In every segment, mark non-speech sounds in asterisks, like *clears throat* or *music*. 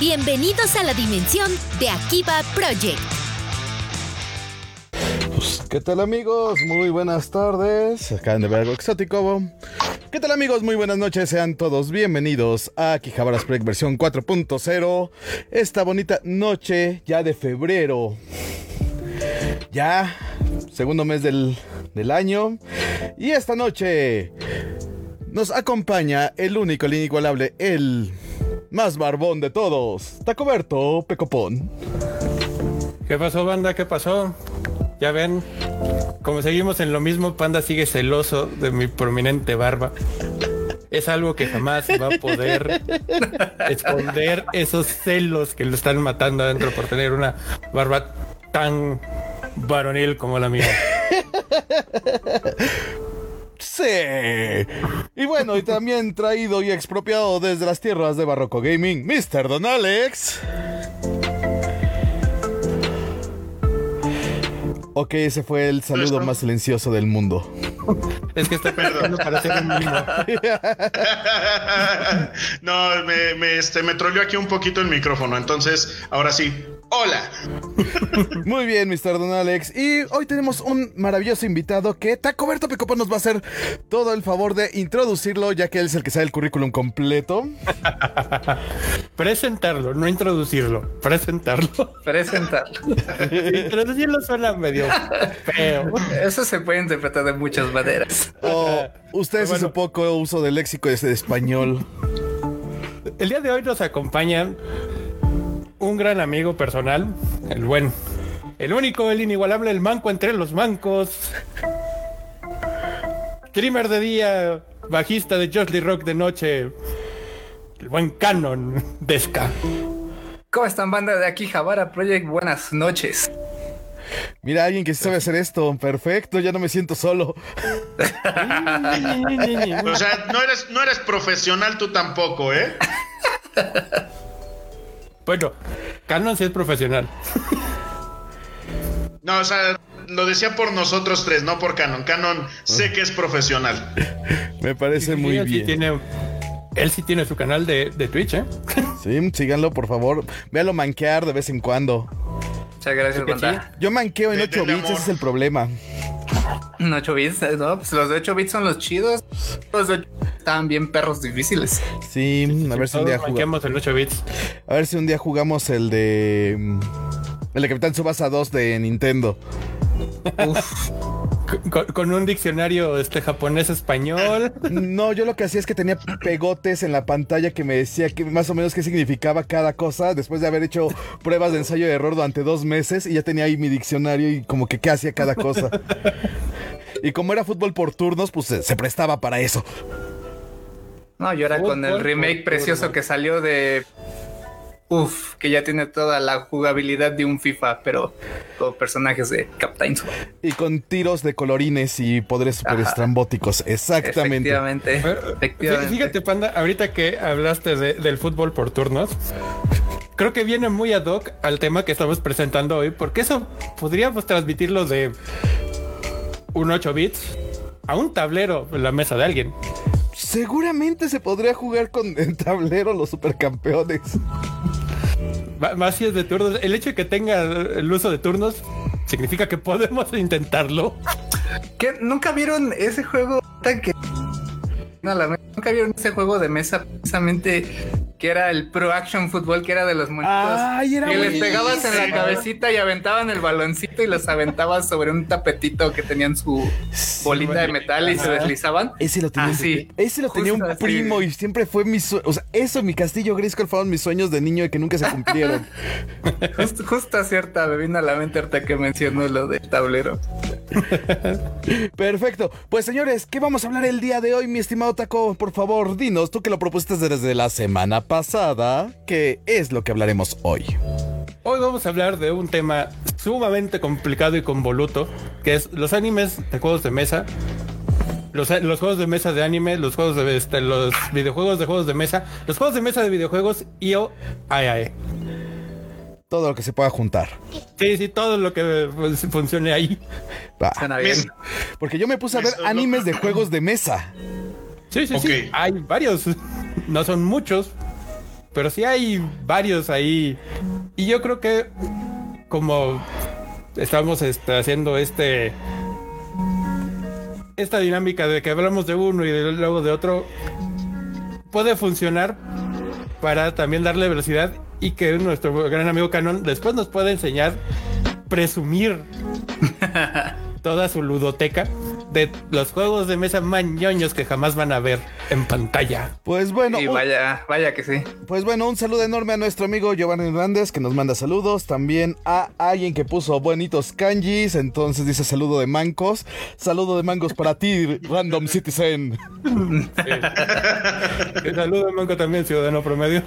Bienvenidos a la dimensión de Akiba Project. Pues, ¿Qué tal amigos? Muy buenas tardes. Acaban de ver algo exótico. ¿Qué tal amigos? Muy buenas noches. Sean todos bienvenidos a Quijabaras Project versión 4.0. Esta bonita noche ya de febrero. Ya, segundo mes del, del año. Y esta noche nos acompaña el único, el inigualable, el más barbón de todos, Tacoberto Pecopón. ¿Qué pasó, banda? ¿Qué pasó? Ya ven, como seguimos en lo mismo, Panda sigue celoso de mi prominente barba. Es algo que jamás va a poder *laughs* esconder esos celos que lo están matando adentro por tener una barba tan varonil como la mía. *laughs* Sí. Y bueno, y también traído y expropiado desde las tierras de Barroco Gaming, Mr. Don Alex. Ok, ese fue el saludo más silencioso del mundo. Es que estoy pensando para hacer un mimo. *laughs* no, me, me, este, me troleó aquí un poquito el micrófono. Entonces, ahora sí, Hola. *laughs* Muy bien, Mr. Don Alex. Y hoy tenemos un maravilloso invitado que Tacoberto Pecopón nos va a hacer todo el favor de introducirlo, ya que él es el que sabe el currículum completo. *laughs* Presentarlo, no introducirlo. Presentarlo. Presentarlo. *laughs* Introducirlo suena medio feo. Eso se puede interpretar de muchas maneras. Oh, usted bueno. su poco uso del léxico de español. El día de hoy nos acompañan un gran amigo personal, el buen, el único, el inigualable, el manco entre los mancos. Streamer de día, bajista de Just Rock de noche, el buen canon de Ska. ¿Cómo están, banda de aquí, Javara Project? Buenas noches. Mira, alguien que sabe hacer esto. Perfecto, ya no me siento solo. *laughs* o sea, no eres, no eres profesional tú tampoco, ¿eh? *laughs* Bueno, Canon sí es profesional. No, o sea, lo decía por nosotros tres, no por Canon. Canon sé que es profesional. Me parece Sí, muy sí bien. tiene- él sí tiene su canal de, de Twitch, ¿eh? Sí, síganlo, por favor. Véalo manquear de vez en cuando. Muchas gracias, banda. Yo manqueo en De- 8 del bits, ese es el problema. En 8 bits, eh, ¿no? Pues los de 8 bits son los chidos. Los de 8 estaban bien perros difíciles. Sí, a ver si un día jugamos. manqueamos en 8 bits. A ver si un día jugamos el de. mm, El de Capitán Subasa 2 de Nintendo. Uf. Con, con un diccionario este japonés-español. *laughs* No, yo lo que hacía es que tenía pegotes en la pantalla que me decía que más o menos qué significaba cada cosa después de haber hecho pruebas de ensayo de error durante dos meses y ya tenía ahí mi diccionario y como que qué hacía cada cosa. *laughs* Y como era fútbol por turnos, pues se, se prestaba para eso. No, yo era con el remake precioso que salió de. Uf, que ya tiene toda la jugabilidad de un FIFA, pero con personajes de Captain Sword. Y con tiros de colorines y poderes super Ajá. estrambóticos. Exactamente. Efectivamente. Pero, efectivamente. Fíjate, Panda, ahorita que hablaste de- del fútbol por turnos, creo que viene muy ad hoc al tema que estamos presentando hoy, porque eso podríamos transmitirlo de un 8 bits a un tablero en la mesa de alguien. Seguramente se podría jugar con *laughs* el tablero los supercampeones. Más si es de turnos. El hecho de que tenga el uso de turnos significa que podemos intentarlo. ¿Qué? ¿Nunca vieron ese juego tan que... No, la Nunca vieron ese juego de mesa precisamente que era el Pro Action Football, que era de los monitos. Ay, era que les pegabas en la cabecita y aventaban el baloncito y los aventabas sobre un tapetito que tenían su bolita de metal y se deslizaban. Ese lo tenía, Ah, sí. ese lo tenía un así. primo y siempre fue mi sueño. O sea, eso, mi castillo Grayskull fueron mis sueños de niño y que nunca se cumplieron. *laughs* Justo, justo cierta me vino a la mente ahorita que mencionó lo del tablero. *laughs* Perfecto. Pues señores, ¿qué vamos a hablar el día de hoy, mi estimado Taco? Por favor, dinos, tú que lo propusiste desde la semana pasada, ¿qué es lo que hablaremos hoy? Hoy vamos a hablar de un tema sumamente complicado y convoluto, que es los animes de juegos de mesa. Los, los juegos de mesa de anime, los juegos de este, los videojuegos de juegos de mesa, los juegos de mesa de videojuegos y o ay, ay. Todo lo que se pueda juntar. Sí, sí, todo lo que pues, funcione ahí. Va. Suena bien. Porque yo me puse a ver animes de juegos de mesa. Sí, sí, sí. Hay varios. No son muchos. Pero sí hay varios ahí. Y yo creo que como estamos este, haciendo este esta dinámica de que hablamos de uno y de- luego de otro puede funcionar para también darle velocidad y que nuestro gran amigo Canon después nos pueda enseñar presumir *laughs* toda su ludoteca de los juegos de mesa mañoños que jamás van a ver en pantalla. Pues bueno, Y un- vaya, vaya que sí. pues bueno, un saludo enorme a nuestro amigo Giovanni Hernández que nos manda saludos. También a alguien que puso bonitos kanjis. Entonces dice saludo de mancos. Saludo de mangos para ti, *laughs* Random Citizen. Un *laughs* saludo, Manco, también, ciudadano promedio.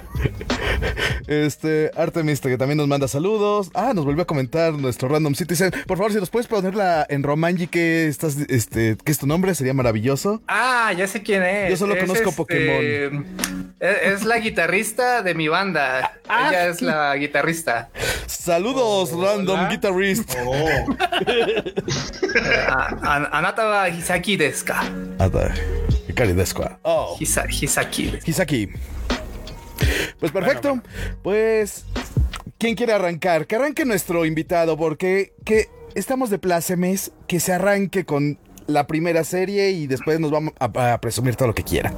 Este, Artemis que también nos manda saludos. Ah, nos volvió a comentar nuestro Random Citizen. Por favor, si nos puedes ponerla en Romanji, que estás, este, que es tu nombre, sería maravilloso. Ah, ya sé quién es. Yo solo Es, conozco este, Pokémon. Es, la guitarrista de mi banda. Ah. Ella es la guitarrista. Saludos, Random Guitarist. Oh, Ah, An- Anata wa Hisaki desu ka? Oh. Hisaki desu. Hisaki. Pues perfecto. Pues, ¿quién quiere arrancar? Que arranque nuestro invitado, porque que estamos de plácemes, que se arranque con la primera serie y después nos vamos a, a presumir todo lo que quiera.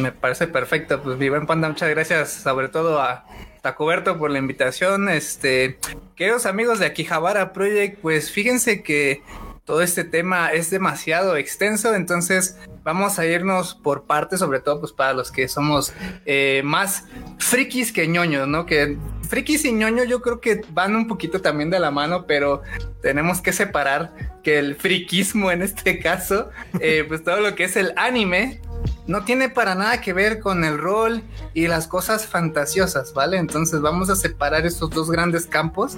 Me parece perfecto. Pues mi buen panda, muchas gracias sobre todo a Tacoberto por la invitación. Este, queridos amigos de Akihabara Project, pues fíjense que todo este tema es demasiado extenso, entonces vamos a irnos por partes, sobre todo pues para los que somos eh, más frikis que ñoños, ¿no? Que frikis y ñoño yo creo que van un poquito también de la mano, pero tenemos que separar que el friquismo en este caso, eh, pues todo lo que es el anime, no tiene para nada que ver con el rol y las cosas fantasiosas, ¿vale? Entonces vamos a separar estos dos grandes campos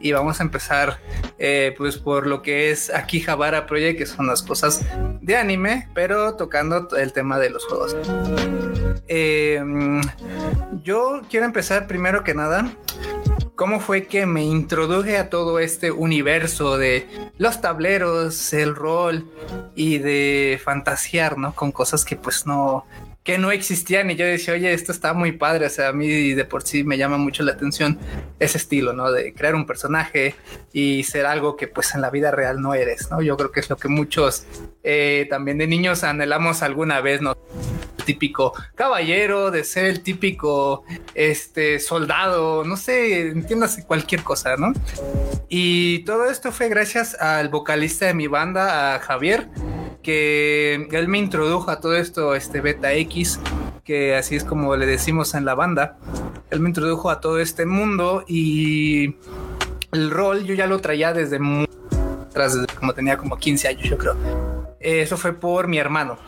y vamos a empezar eh, pues por lo que es aquí Javara Project, que son las cosas de anime, pero tocando el tema de los juegos. Eh, yo quiero empezar primero que nada cómo fue que me introduje a todo este universo de los tableros, el rol y de fantasear, ¿no? Con cosas que pues no, que no existían y yo decía, oye, esto está muy padre, o sea, a mí de por sí me llama mucho la atención ese estilo, ¿no? De crear un personaje y ser algo que pues en la vida real no eres, ¿no? Yo creo que es lo que muchos eh, también de niños anhelamos alguna vez, ¿no? Típico caballero, de ser el típico este soldado, no sé, entiéndase cualquier cosa, ¿no? Y todo esto fue gracias al vocalista de mi banda, a Javier, que él me introdujo a todo esto, este Beta X, que así es como le decimos en la banda. Él me introdujo a todo este mundo y el rol yo ya lo traía desde muy atrás, como tenía como 15 años, yo creo. Eso fue por mi hermano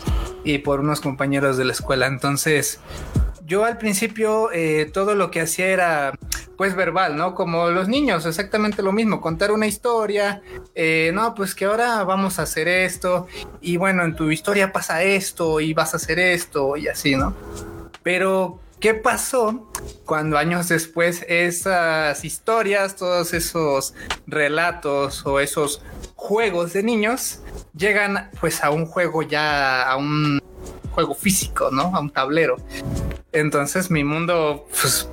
y por unos compañeros de la escuela. Entonces, yo al principio eh, todo lo que hacía era pues verbal, ¿no? Como los niños, exactamente lo mismo, contar una historia, eh, no, pues que ahora vamos a hacer esto y bueno, en tu historia pasa esto y vas a hacer esto y así, ¿no? Pero, ¿qué pasó cuando años después esas historias, todos esos relatos o esos juegos de niños llegan pues a un juego ya, a un juego físico, ¿no? A un tablero. Entonces mi mundo pues,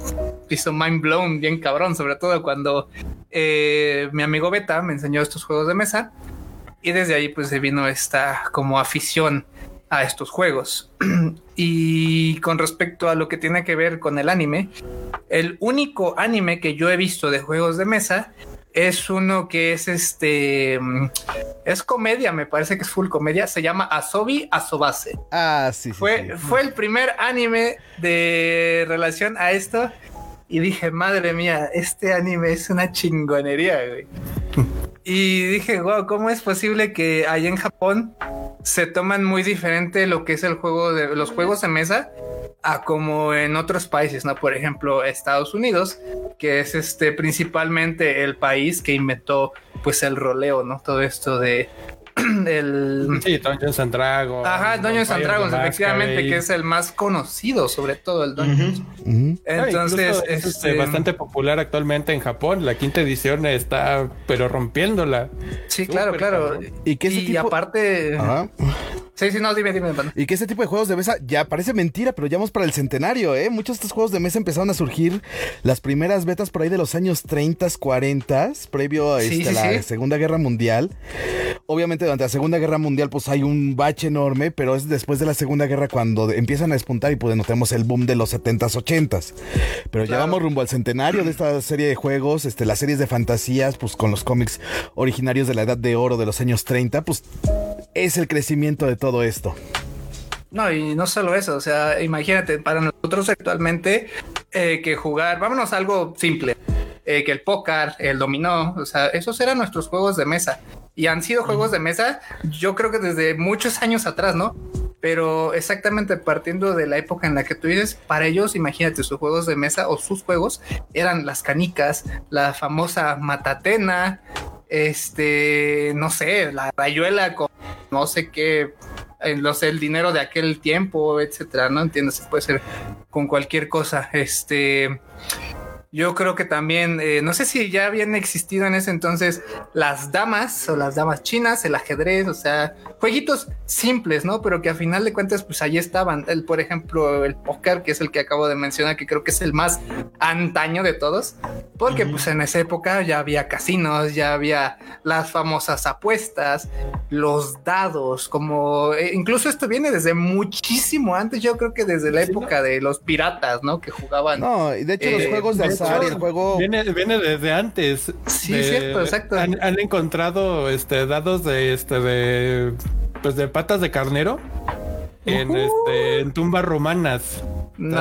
hizo mind blown bien cabrón, sobre todo cuando eh, mi amigo Beta me enseñó estos juegos de mesa y desde ahí pues se vino esta como afición a estos juegos. *clears throat* y con respecto a lo que tiene que ver con el anime, el único anime que yo he visto de juegos de mesa es uno que es este es comedia, me parece que es full comedia, se llama Asobi Asobase. Ah, sí, sí. Fue, sí. fue el primer anime de relación a esto. Y dije, madre mía, este anime es una chingonería, güey. *laughs* Y dije, wow, ¿cómo es posible que allá en Japón se toman muy diferente lo que es el juego de los juegos de mesa a como en otros países, ¿no? Por ejemplo, Estados Unidos, que es este principalmente el país que inventó pues el roleo, ¿no? Todo esto de *clears throat* el Sí, Dungeons and Dragons. Ajá, Dungeons and Dragons, efectivamente, que es el más conocido, sobre todo el Dungeons. No, Entonces, es este, este, bastante popular actualmente en Japón. La quinta edición está, pero rompiéndola. sí, claro, súper claro. cabrón. Y que ese y tipo- aparte, Ajá. Sí, sí, no, dime, dime. Y que este tipo de juegos de mesa ya parece mentira, pero ya vamos para el centenario, ¿eh? Muchos de estos juegos de mesa empezaron a surgir las primeras betas por ahí de los años 30, 40, previo a este, la Segunda Guerra Mundial. Obviamente durante la Segunda Guerra Mundial pues hay un bache enorme, pero es después de la Segunda Guerra cuando empiezan a despuntar y pues notemos el boom de los 70s, 80s. Pero ya vamos rumbo al centenario de esta serie de juegos, este, las series de fantasías, pues con los cómics originarios de la Edad de Oro de los años 30, pues es el crecimiento de todo esto. No, y no solo eso, o sea, imagínate, para nosotros actualmente, eh, que jugar, vámonos a algo simple, eh, que el póker, el dominó, o sea, esos eran nuestros juegos de mesa. Y han sido juegos de mesa, yo creo que desde muchos años atrás, ¿no? Pero exactamente partiendo de la época en la que tú dices, para ellos, imagínate, sus juegos de mesa o sus juegos eran las canicas, la famosa matatena, este, no sé, la rayuela con no sé qué, no sé, el dinero de aquel tiempo, etcétera, ¿no? Entiendes, puede ser con cualquier cosa. Este, yo creo que también, eh, no sé si ya habían existido en ese entonces las damas o las damas chinas, el ajedrez, o sea, jueguitos simples, ¿no? Pero que a final de cuentas, pues ahí estaban. El, por ejemplo, el póker, que es el que acabo de mencionar, que creo que es el más antaño de todos, porque pues en esa época ya había casinos, ya había las famosas apuestas, los dados, como eh, incluso esto viene desde muchísimo antes, yo creo que desde la época de los piratas, ¿no? Que jugaban. No, y de hecho los eh, juegos de el juego. Viene, desde antes. Sí, cierto, exacto. Han, encontrado este dados de este de pues de patas de carnero en este en tumbas romanas. No,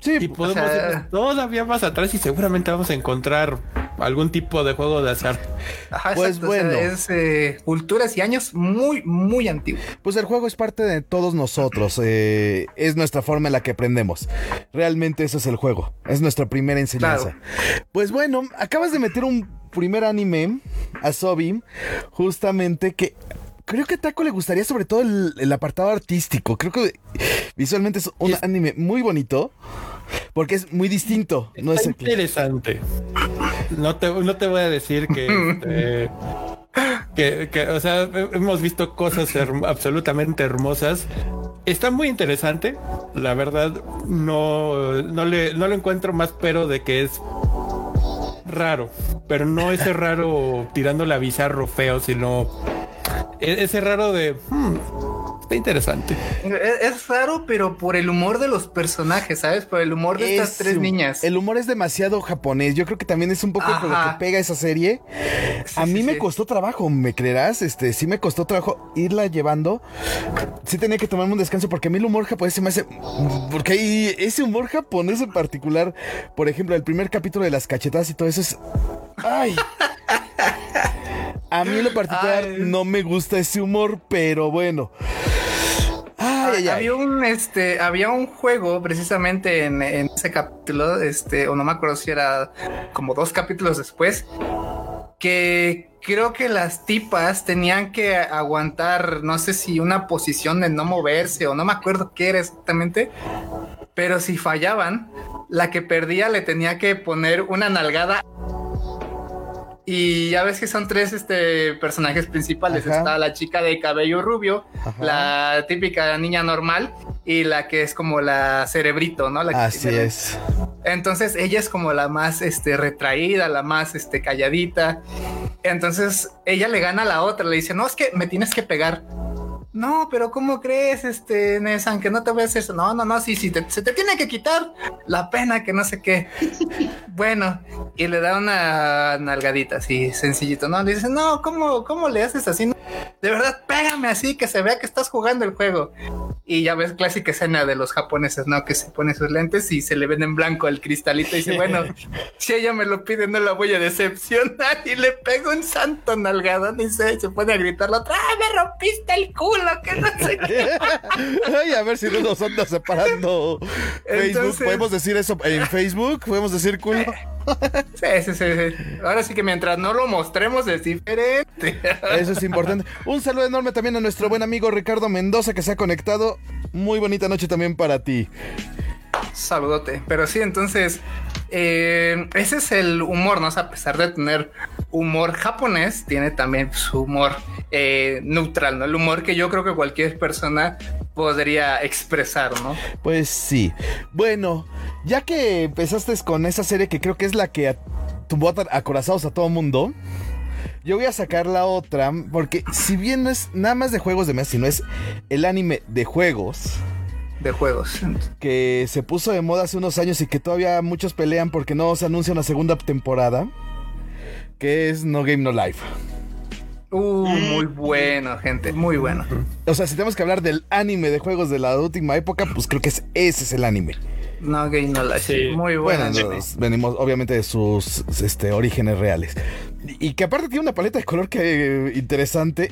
Sí, y podemos ir todavía más atrás y seguramente vamos a encontrar algún tipo de juego de azar. *laughs* pues bueno, es eh, culturas y años muy, muy antiguos. Pues el juego es parte de todos nosotros, eh, es nuestra forma en la que aprendemos. Realmente eso es el juego, es nuestra primera enseñanza. Pues bueno, acabas de meter un primer anime a Sobi, justamente que creo que a Taco le gustaría sobre todo el, apartado artístico. Creo que visualmente es un anime muy bonito. Porque es muy distinto. no es interesante. No te, no te voy a decir que, *laughs* este, que, o sea, hemos visto cosas absolutamente hermosas. Está muy interesante. La verdad, no, no, le, no lo encuentro más pero de que es raro. Pero no ese raro tirando la bizarro feo, sino e-, ese raro de... Hmm, interesante. Es, raro, pero por el humor de los personajes, ¿sabes? Por el humor de estas tres niñas. El humor es demasiado japonés. Yo creo que también es un poco por lo que pega esa serie. a mí me costó trabajo, ¿me creerás? Este, sí me costó trabajo irla llevando. Sí tenía que tomarme un descanso porque a mí el humor japonés se me hace. Porque hay ese humor japonés en particular, por ejemplo, el primer capítulo de las cachetadas y todo eso es. ¡Ay! A mí en lo particular no me gusta ese humor, pero bueno. Había un este, había un juego precisamente en, ese capítulo, este, o no me acuerdo si era como dos capítulos después, que creo que las tipas tenían que aguantar, no sé si una posición de no moverse o no me acuerdo qué era exactamente, pero si fallaban, la que perdía le tenía que poner una nalgada y ya ves que son tres este, personajes principales. Está la chica de cabello rubio, la típica niña normal y la que es como la cerebrito, ¿no? La Así es. Entonces ella es como la más este, retraída, la más este, calladita. Entonces ella le gana a la otra, le dice, no, es que me tienes que pegar no, pero ¿cómo crees, este, Nesan, que no te voy a hacer eso? No, no, no, sí, sí, se te tiene que quitar la pena que no sé qué. *laughs* bueno, y le da una nalgadita así, sencillito, ¿no? Le dice, no, ¿cómo, cómo le haces así? De verdad, pégame así, que se vea que estás jugando el juego. Y ya ves clásica escena de los japoneses, ¿no? Que se pone sus lentes y se le ven en blanco el cristalito y dice, bueno, *laughs* si ella me lo pide, no la voy a decepcionar. *laughs* Y le pego un santo nalgadón y se, se pone a gritar la otra, ¡ah, me rompiste el culo! Que no sé qué. *laughs* Ay, a ver si no nos anda separando Facebook. ¿Podemos decir eso en Facebook? ¿Podemos decir culo? Sí, sí, sí, Ahora sí que mientras no lo mostremos es diferente. Eso es importante. Un saludo enorme también a nuestro buen amigo Ricardo Mendoza que se ha conectado. Muy bonita noche también para ti. Saludote. Pero sí, entonces, eh, ese es el humor, ¿no? a pesar de tener humor japonés tiene también su humor eh, neutral, ¿no? El humor que yo creo que cualquier persona podría expresar, ¿no? Pues sí. Bueno, ya que empezaste con esa serie que creo que es la que tumbó acorazados a todo mundo. Yo voy a sacar la otra, porque si bien no es nada más de juegos de mesa, sino es el anime de juegos. De juegos. Que se puso de moda hace unos años y que todavía muchos pelean porque no se anuncia una segunda temporada. Que es No Game No Life. Uh, muy bueno, gente, muy bueno. O sea, si tenemos que hablar del anime de juegos de la última época, pues creo que ese es el anime. No Game No Life. Muy bueno. venimos obviamente de sus este, orígenes reales. Y que aparte tiene una paleta de color que eh, interesante.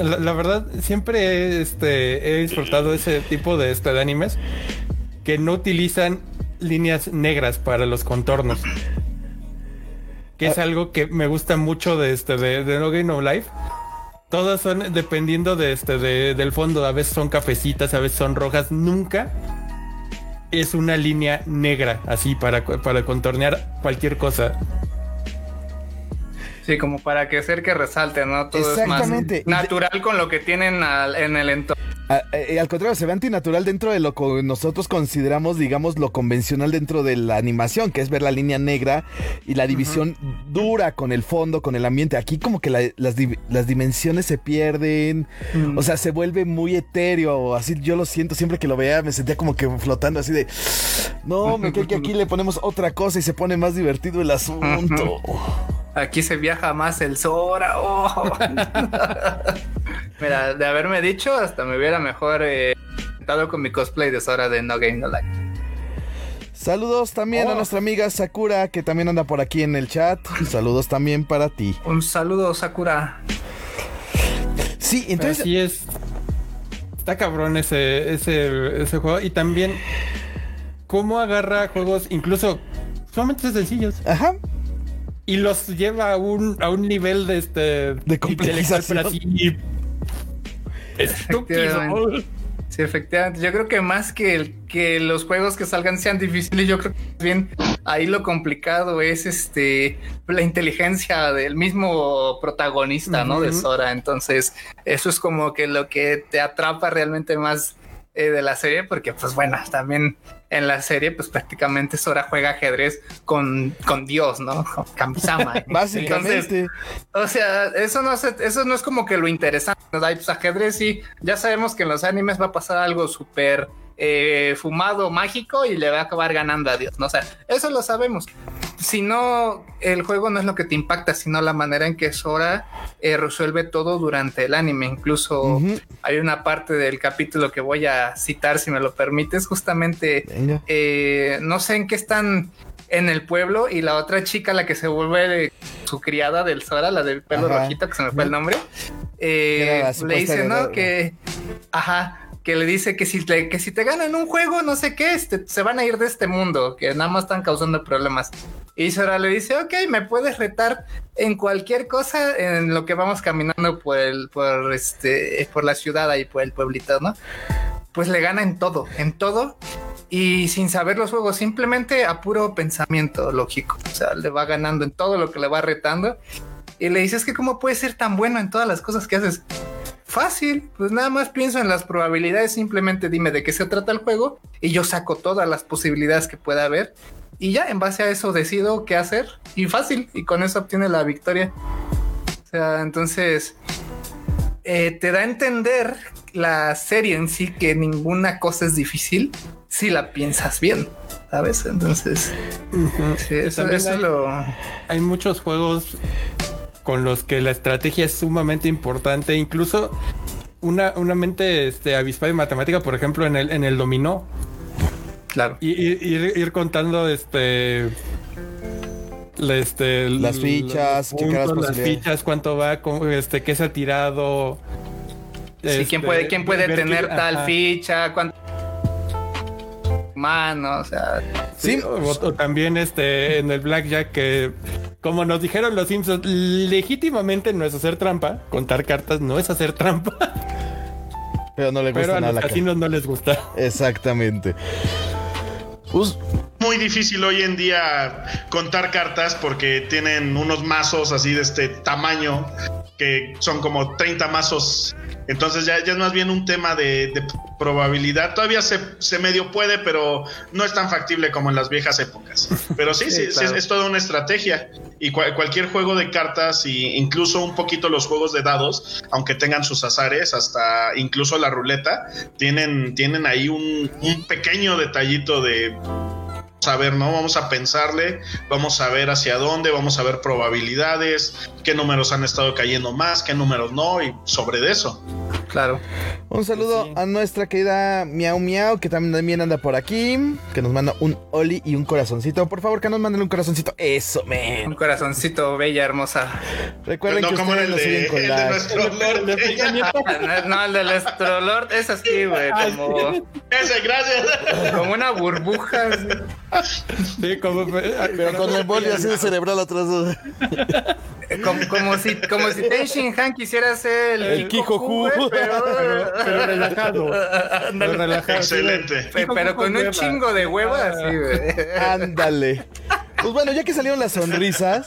La, verdad, siempre este, he disfrutado ese tipo de, este, de animes que no utilizan líneas negras para los contornos. Que es ah. algo que me gusta mucho de este de, No Game No Life. Todas son dependiendo de este del fondo. A veces son cafecitas, a veces son rojas. Nunca es una línea negra así para, para contornear cualquier cosa. Sí, como para que hacer que resalte, ¿no? Todo es más natural con lo que tienen en el entorno. Eh, al contrario, se ve antinatural dentro de lo que nosotros consideramos, digamos, lo convencional dentro de la animación, que es ver la línea negra y la división dura con el fondo, con el ambiente. Aquí como que las, dimensiones se pierden, mm. o sea, se vuelve muy etéreo, así yo lo siento, siempre que lo veía me sentía como que flotando así de, no, me creo que aquí le ponemos otra cosa y se pone más divertido el asunto. Aquí se viaja más el Sora. Oh. *laughs* Mira, de haberme dicho, hasta me hubiera mejor eh, con mi cosplay de Sora de No Game No Life. Saludos también a oh. nuestra amiga Sakura, que también anda por aquí en el chat. Saludos también para ti. Un saludo, Sakura. Sí, entonces. Así es. Está cabrón ese, ese, ese juego. Y también, cómo agarra juegos incluso sumamente sencillos. Ajá y los lleva a un, a un nivel de este de complejización estúpido. Sí, efectivamente. Yo creo que más que, el, que los juegos que salgan sean difíciles, yo creo que bien ahí lo complicado es este la inteligencia del mismo protagonista, ¿no? De Sora. Entonces, eso es como que lo que te atrapa realmente más eh, de la serie, porque pues bueno, también en la serie, pues prácticamente Sora juega ajedrez con, con Dios, ¿no? Con Kamisama. *laughs* Básicamente. o sea, eso no, es, eso no es como que lo interesante. ¿no? Pues ajedrez sí, ya sabemos que en los animes va a pasar algo súper eh, fumado mágico y le va a acabar ganando a Dios, ¿no? O sea, eso lo sabemos. Si no, el juego no es lo que te impacta, sino la manera en que Sora eh, resuelve todo durante el anime. Incluso hay una parte del capítulo que voy a citar, si me lo permites, justamente, eh, no sé en qué están en el pueblo y la otra chica, la que se vuelve su criada del Sora, la del pelo rojito, que se me fue el nombre, le dice, ¿no? Que, ajá, que le dice que si te, que si te ganan un juego, no sé qué, este, se van a ir de este mundo, que nada más están causando problemas. Y Sora le dice, ok, me puedes retar en cualquier cosa en lo que vamos caminando por el, por este, por la ciudad ahí, por el pueblito, ¿no? Pues le gana en todo, en todo. Y sin saber los juegos, simplemente a puro pensamiento lógico. O sea, le va ganando en todo lo que le va retando. Y le dice, es que cómo puede ser tan bueno en todas las cosas que haces. Fácil, pues nada más pienso en las probabilidades, simplemente dime de qué se trata el juego y yo saco todas las posibilidades que pueda haber y ya en base a eso decido qué hacer y fácil y con eso obtiene la victoria. O sea, entonces eh, te da a entender la serie en sí que ninguna cosa es difícil si la piensas bien. ¿Sabes? Entonces, eso, es lo... hay muchos juegos con los que la estrategia es sumamente importante, incluso una, una mente este, avispada en matemática, por ejemplo, en el, en el dominó. Claro. Y, ir, contando este. este las fichas, las fichas, cuánto va, este, qué se ha tirado. Sí, quién puede, quién puede este, tener tal ficha, cuánto mano, o sea. Sí, o, también este en el blackjack que como nos dijeron los Simpsons, legítimamente no es hacer trampa, contar cartas no es hacer trampa. *laughs* Pero no le gusta Pero a los casinos no les gusta. Exactamente. Muy muy difícil hoy en día contar cartas porque tienen unos mazos así de este tamaño que son como 30 mazos. Entonces ya, ya es más bien un tema de, de probabilidad. Todavía se, se, medio puede, pero no es tan factible como en las viejas épocas. Pero sí, *laughs* sí, sí, claro. es, es, toda una estrategia. Y cu cualquier juego de cartas, e incluso un poquito los juegos de dados, aunque tengan sus azares, hasta incluso la ruleta, tienen, tienen ahí un, un pequeño detallito de a ver, ¿no? Vamos a pensarle, vamos a ver hacia dónde, vamos a ver probabilidades, qué números han estado cayendo más, qué números no, y sobre eso. Claro. Un saludo sí. a nuestra querida Miau Miau, que también anda por aquí, que nos manda un Oli y un corazoncito. Por favor, que nos manden un corazoncito. Eso, men. Un corazoncito, bella, hermosa. Recuerden no, que ustedes el con el la... de nuestro *laughs* Lord. *laughs* no, el de nuestro Lord es así, güey, como... Ese, gracias. Como una burbuja. Así. Sí, como... Pero con el boli así de cerebral atrás. Como, como, si, como si Ten Shin Han quisiera ser el, el Kijoku, pero, pero, pero, relajado. Pero relajado. Excelente. Pero, pero con un chingo de huevas, sí, güey. Ándale. Pues bueno, ya que salieron las sonrisas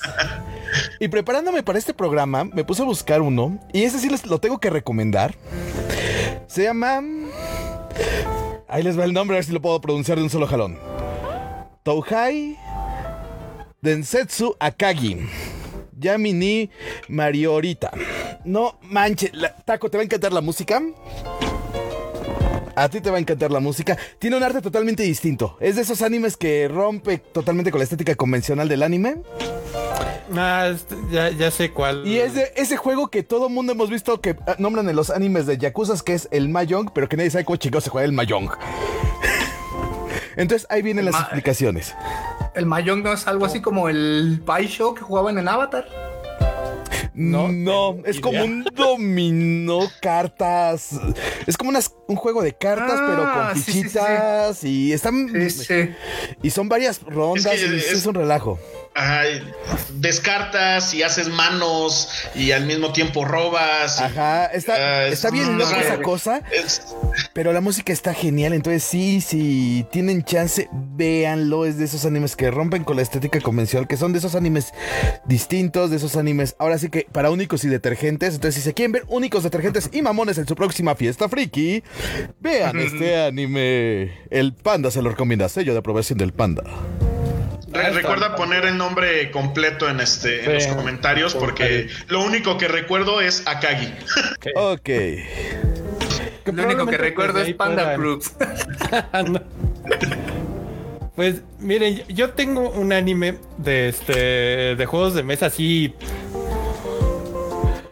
y preparándome para este programa, me puse a buscar uno y ese sí les lo tengo que recomendar. Se llama. Ahí les va el nombre, a ver si lo puedo pronunciar de un solo jalón. Touhai Densetsu Akagi. Yamini Mariorita. No manches, Taco, ¿te va a encantar la música? A ti te va a encantar la música. Tiene un arte totalmente distinto. Es de esos animes que rompe totalmente con la estética convencional del anime. Ah, ya, ya sé cuál. Y es de ese juego que todo mundo hemos visto que nombran en los animes de Yakuza, que es el Mahjong, pero que nadie sabe cómo chingados se juega el Mahjong. Entonces ahí vienen las explicaciones. ¿El Mahjong no es algo así como el Pai Show que jugaban en Avatar? No, no, es como un dominó cartas. Es como unas, un juego de cartas, ah, pero con fichitas. Sí, sí, sí. Y están. Y son varias rondas. Es que, y es, es un relajo. Ay, descartas y haces manos y al mismo tiempo robas. Ajá, está, uh, está bien esa cosa, es... pero la música está genial, entonces sí, sí, tienen chance, véanlo, es de esos animes que rompen con la estética convencional, que son de esos animes distintos, de esos animes, ahora sí que para únicos y detergentes, entonces si se quieren ver únicos, detergentes y mamones en su próxima fiesta friki, vean este anime. El panda se lo recomienda, sello de aprobación del panda. Recuerda poner el nombre completo en este en los comentarios porque lo único que recuerdo es Akagi. Ok. *laughs* Lo único que recuerdo es Panda Fruits. *laughs* no. Pues miren, yo tengo un anime de este de juegos de mesa así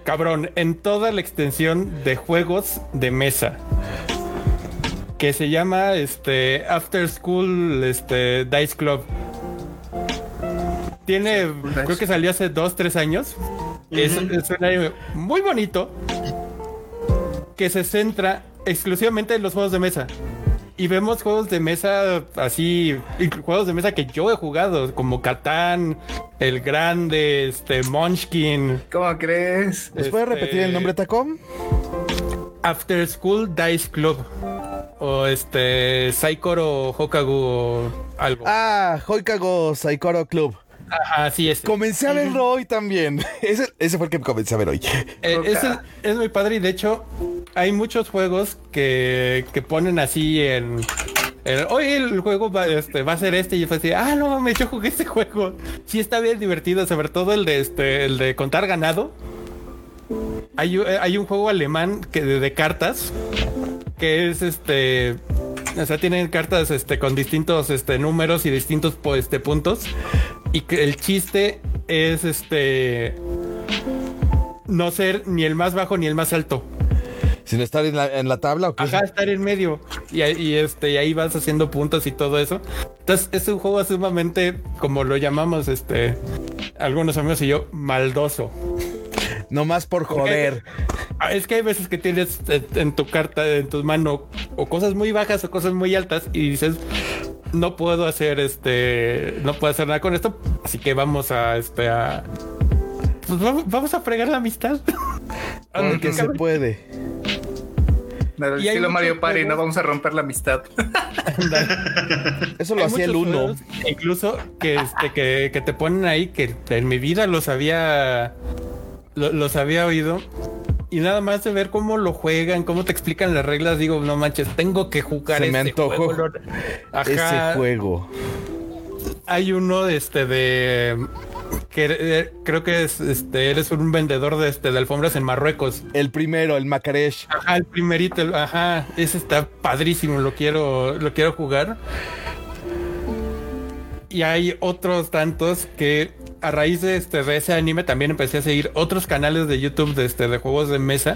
cabrón, en toda la extensión de juegos de mesa que se llama este After School este Dice Club. Tiene, sí, creo que salió hace dos, tres años. Uh -huh. es, es, un anime muy bonito que se centra exclusivamente en los juegos de mesa. Y vemos juegos de mesa así, juegos de mesa que yo he jugado, como Catán, El Grande, este, Munchkin. ¿Cómo crees? ¿Les puedes este... repetir el nombre, Tacom? After School Dice Club o este Saikoro Hokagu o algo. Ah, Hokago Saikoro Club. Ajá, así es. Comencé a verlo hoy también. *laughs* Ese, ese, fue el que comencé a ver hoy. Eh, ese, es muy padre y de hecho hay muchos juegos que, que ponen así en... El, hoy el juego va, este, va a ser este y fue así, ah, no mames, yo jugué este juego. Sí está bien divertido, sobre todo el de este, el de contar ganado. Hay, hay un juego alemán que de, de cartas que es este o sea, tienen cartas este, con distintos este, números y distintos este, puntos. Y que el chiste es este. No ser ni el más bajo ni el más alto. Sin estar en la, en la tabla o qué? Ajá, estar en medio. Y, y, este, y ahí vas haciendo puntos y todo eso. Entonces, es un juego sumamente, como lo llamamos, este. Algunos amigos y yo, maldoso. No más por joder. Porque es que hay veces que tienes en tu carta, en tu mano, o cosas muy bajas o cosas muy altas, y dices, no puedo hacer este, no puedo hacer nada con esto, así que vamos a este a. Pues vamos, vamos a fregar la amistad. *laughs* Porque se puede. Y estilo Mario Party, juegos- no vamos a romper la amistad. *laughs* Eso lo Hay hacía el muchos 1. juegos, Incluso que, este, que, que te ponen ahí que en mi vida los había lo- los había oído. Y nada más de ver cómo lo juegan, cómo te explican las reglas, digo, no manches, tengo que jugar Se me este antojó juego. Ese juego. hay uno de este de que eh, creo que es este eres un vendedor de este de alfombras en Marruecos. El primero, el Macaresh. Ajá, el primerito, el- ajá, ese está padrísimo, lo quiero, lo quiero jugar. Y hay otros tantos que a raíz de este de ese anime también empecé a seguir otros canales de YouTube de este de juegos de mesa.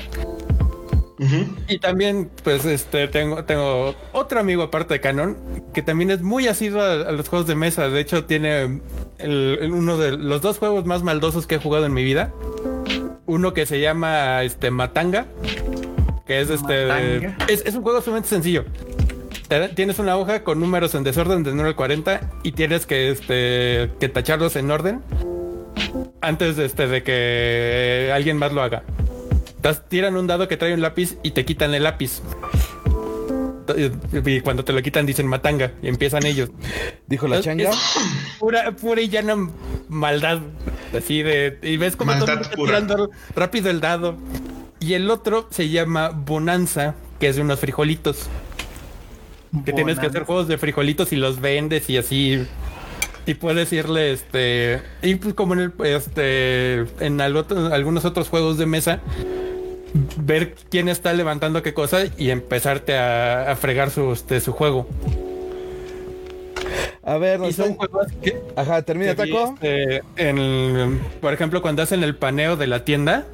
Y también, pues, este, tengo, tengo otro amigo aparte de Canon, que también es muy asiduo a, a los juegos de mesa. De hecho, tiene el- el- uno de los dos juegos más maldosos que he jugado en mi vida. Uno que se llama este Matanga, que es este. Es, es un juego sumamente sencillo. Te- Tienes una hoja con números en desorden de 9 al 40 y tienes que, este, que tacharlos en orden antes de, este, de que alguien más lo haga. Entonces, tiran un dado que trae un lápiz y te quitan el lápiz. Y cuando te lo quitan dicen matanga y empiezan ellos. Dijo la changa. pura, pura y llana maldad. Así de. Y ves como tirando rápido el dado. Y el otro se llama Bonanza, que es de unos frijolitos. Que tienes que hacer juegos de frijolitos y los vendes y así. Y puedes irle, este. Y pues como en el, este. En al otro- algunos otros juegos de mesa. Ver quién está levantando qué cosa y empezarte a, a fregar su, este, su juego. A ver, Y nos son juegos que, Ajá, termina que vi, taco. este, en el- por ejemplo, cuando hacen el paneo de la tienda,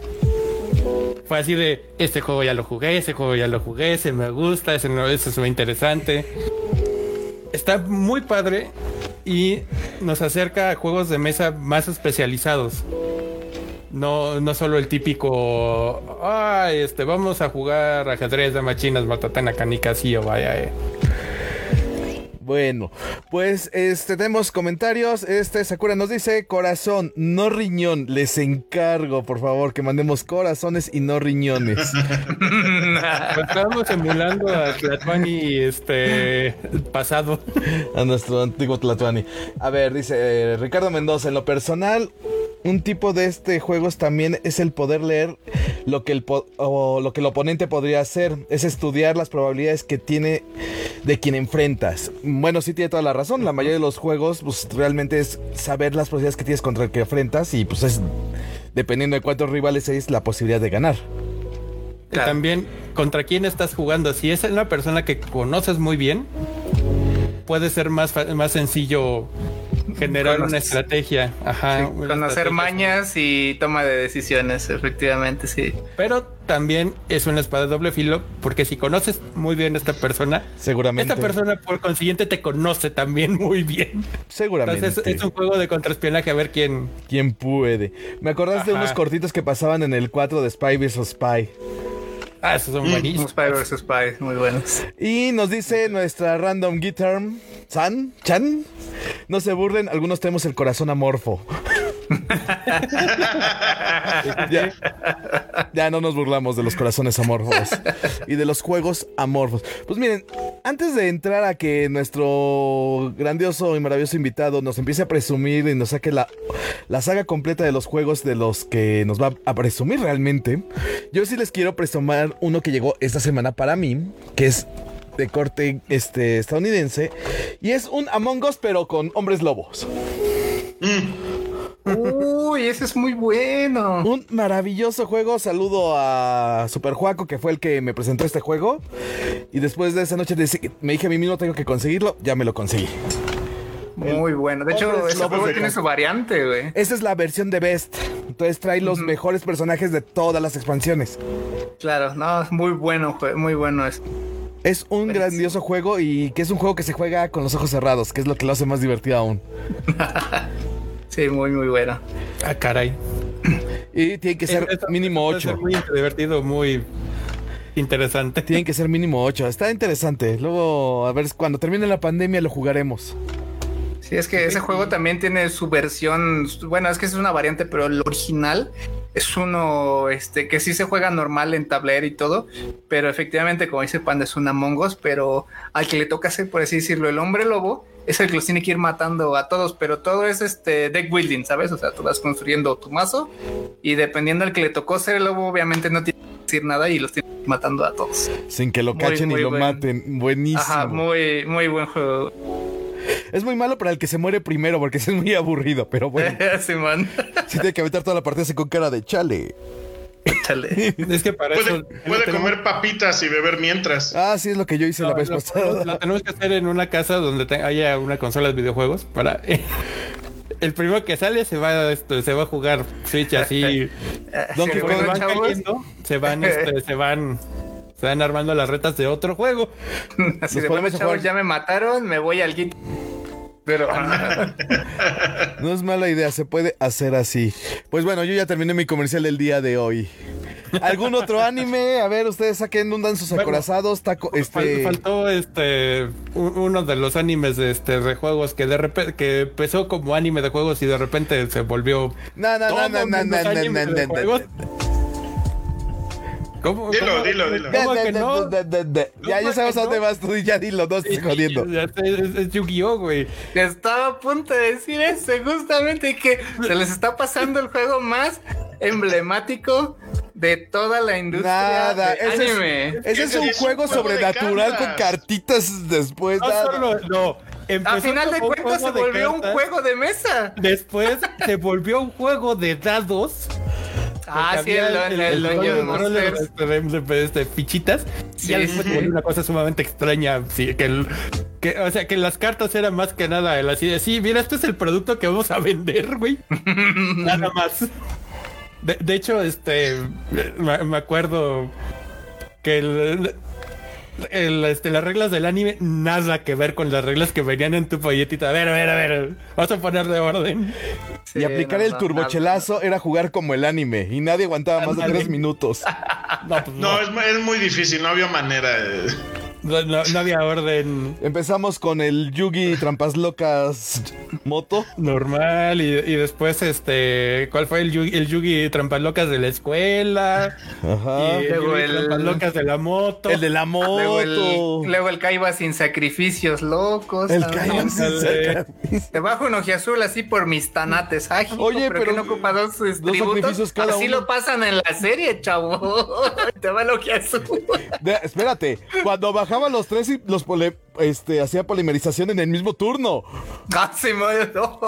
fue así de este juego ya lo jugué, ese juego ya lo jugué, ese me gusta, ese no, ese es muy interesante. Está muy padre y nos acerca a juegos de mesa más especializados. No, no solo el típico, ay, este, vamos a jugar ajedrez de machinas, matatana, canica, sí o vaya. eh". Bueno, pues este tenemos comentarios. Este Sakura nos dice corazón, no riñón. Les encargo, por favor, que mandemos corazones y no riñones. *laughs* Pues estábamos emulando a Tlatuani este pasado. a nuestro antiguo Tlatuani. A ver, dice eh, Ricardo Mendoza, en lo personal, un tipo de este juegos también es el poder leer lo que el, po- o lo que el oponente podría hacer, es estudiar las probabilidades que tiene de quien enfrentas. Bueno, sí tiene toda la razón, la mayoría de los juegos pues realmente es saber las probabilidades que tienes contra el que enfrentas y pues es dependiendo de cuántos rivales es la posibilidad de ganar. También contra quién estás jugando. Si es una persona que conoces muy bien, puede ser más, más sencillo generar una estrategia. Ajá. Sí, una conocer estrategia. mañas y toma de decisiones, efectivamente, sí. Pero también es una espada de doble filo, porque si conoces muy bien a esta persona, Seguramente. esta persona por consiguiente te conoce también muy bien. Seguramente. Entonces es un juego de contraespionaje a ver quién. ¿Quién puede? Me acordás de unos cortitos que pasaban en el 4 de Spy vs Spy. Ah, esos son Un buenísimos. Spy vs Spy, muy buenos. Y nos dice nuestra random guitar, San, Chan. No se burlen, algunos tenemos el corazón amorfo. *laughs* ya, ya no nos burlamos de los corazones amorfos y de los juegos amorfos. Pues miren, antes de entrar a que nuestro grandioso y maravilloso invitado nos empiece a presumir y nos saque la, la saga completa de los juegos de los que nos va a presumir realmente, yo sí les quiero presumir uno que llegó esta semana para mí, que es de corte este, estadounidense y es un Among Us pero con hombres lobos. Uy, ese es muy bueno. Un maravilloso juego. Saludo a Super Juaco, que fue el que me presentó este juego. Y después de esa noche me dije a mí mismo, tengo que conseguirlo. Ya me lo conseguí. Muy bueno. De hecho, ese lobos juego de tiene su variante, güey. Esta es la versión de Best. Entonces trae los mejores personajes de todas las expansiones. Claro, no, es muy bueno, muy bueno es. Es un grandioso juego y que es un juego que se juega con los ojos cerrados, que es lo que lo hace más divertido aún. *laughs* Sí, muy, muy bueno. Ah, caray. Y tiene que ser Esto- mínimo esto puede 8. ser Muy divertido, muy interesante. Tienen que ser mínimo 8. Está interesante. Luego, a ver, cuando termine la pandemia lo jugaremos. Sí, es que ese juego también tiene su versión. Bueno, es que es una variante, pero el original es uno este que sí se juega normal en tablero y todo, pero efectivamente, como dice Panda, es un Among Us, pero al que le toca hacer, por así decirlo, el hombre lobo, es el que los tiene que ir matando a todos, pero todo es este deck building, ¿sabes? O sea, tú vas construyendo tu mazo y dependiendo al que le tocó ser el lobo, obviamente no tiene que decir nada y los tiene que ir matando a todos. Sin que lo Muy, cachen muy y lo buen- maten. Buenísimo. Ajá, muy, muy buen juego. Es muy malo para el que se muere primero porque *laughs* es muy aburrido, pero bueno. *laughs* Simón. sí tiene que aventar toda la partida así con cara de chale. Échale. *laughs* Es que para Puede, eso. puede tenemos- comer papitas y beber mientras. Ah, sí, es lo que yo hice la vez lo- pasada. Lo tenemos que hacer en una casa donde te- haya una consola de videojuegos para. *laughs* El primero que sale se va, este, se va a jugar Switch así. *laughs* Donkey Kong. Van chavos. cayendo, se van, este, se van, se van armando las retas de otro juego. Así de bueno, chavos, ya me mataron, me voy al git. Pero No es mala idea, se puede hacer así. Pues bueno, yo ya terminé mi comercial del día de hoy. ¿Algún otro anime? A ver, ustedes saquen un sus Bueno, acorazados, taco, este... Faltó este uno de los animes de este de juegos que de repente que empezó como anime de juegos y de repente se volvió No, no, no, no, no, no, no, no, de no, juegos. no. ¿Cómo, Dilo, cómo- dilo, dilo. ¿Cómo que no? Ya, ya sabes a dónde vas tú y ya dilo, no estés jodiendo. Ya Es, es Yu-Gi-Oh, güey. estaba a punto de decir eso, justamente que se les está pasando el juego más emblemático de toda la industria Nada, de ese es, anime. ese es Ese un es un juego sobrenatural con cartitas después. No nada. solo, no. Empezó A final de cuentas se volvió un juego de mesa. Después se volvió un juego de dados. Ah, sí, el, el, el control de- Monsters. este, fichitas. Sí, y una cosa sumamente extraña. Sí, que, el- que, o sea, que las cartas eran más que nada el así de sí, mira, este es el producto que vamos a vender, güey. *laughs* nada más. De, de hecho, este me, me acuerdo que el, el, este, las reglas del anime nada que ver con las reglas que venían en tu folletita. A ver, a ver, a ver. Vamos a ponerle orden. Y aplicar no, el no, turbochelazo era jugar como el anime y nadie aguantaba más de tres minutos. *laughs* No, pues No, no, es, es muy difícil, no había manera. eh. No, no- no había orden Empezamos con el Yugi Trampas Locas Moto. normal y, y después este ¿cuál fue el Yugi, el Yugi trampas locas de la escuela? Ajá. y el Luego Yugi el- trampas locas de la moto. El de la Luego el, moto. luego el Kaiba sin sacrificios locos. El ¿sabes? Kaiba sin sacrificios. Te bajo un ojiazul así por mis tanates. Ay, hijo, Oye, pero, pero que no ocupa dos, dos tributos. sacrificios cada Así uno. lo pasan en la serie, chavo. *laughs* Te va el ojiazul. De- espérate, cuando bajaba los tres y los pole- este, hacía polimerización en el mismo turno. *laughs* Casi me... No.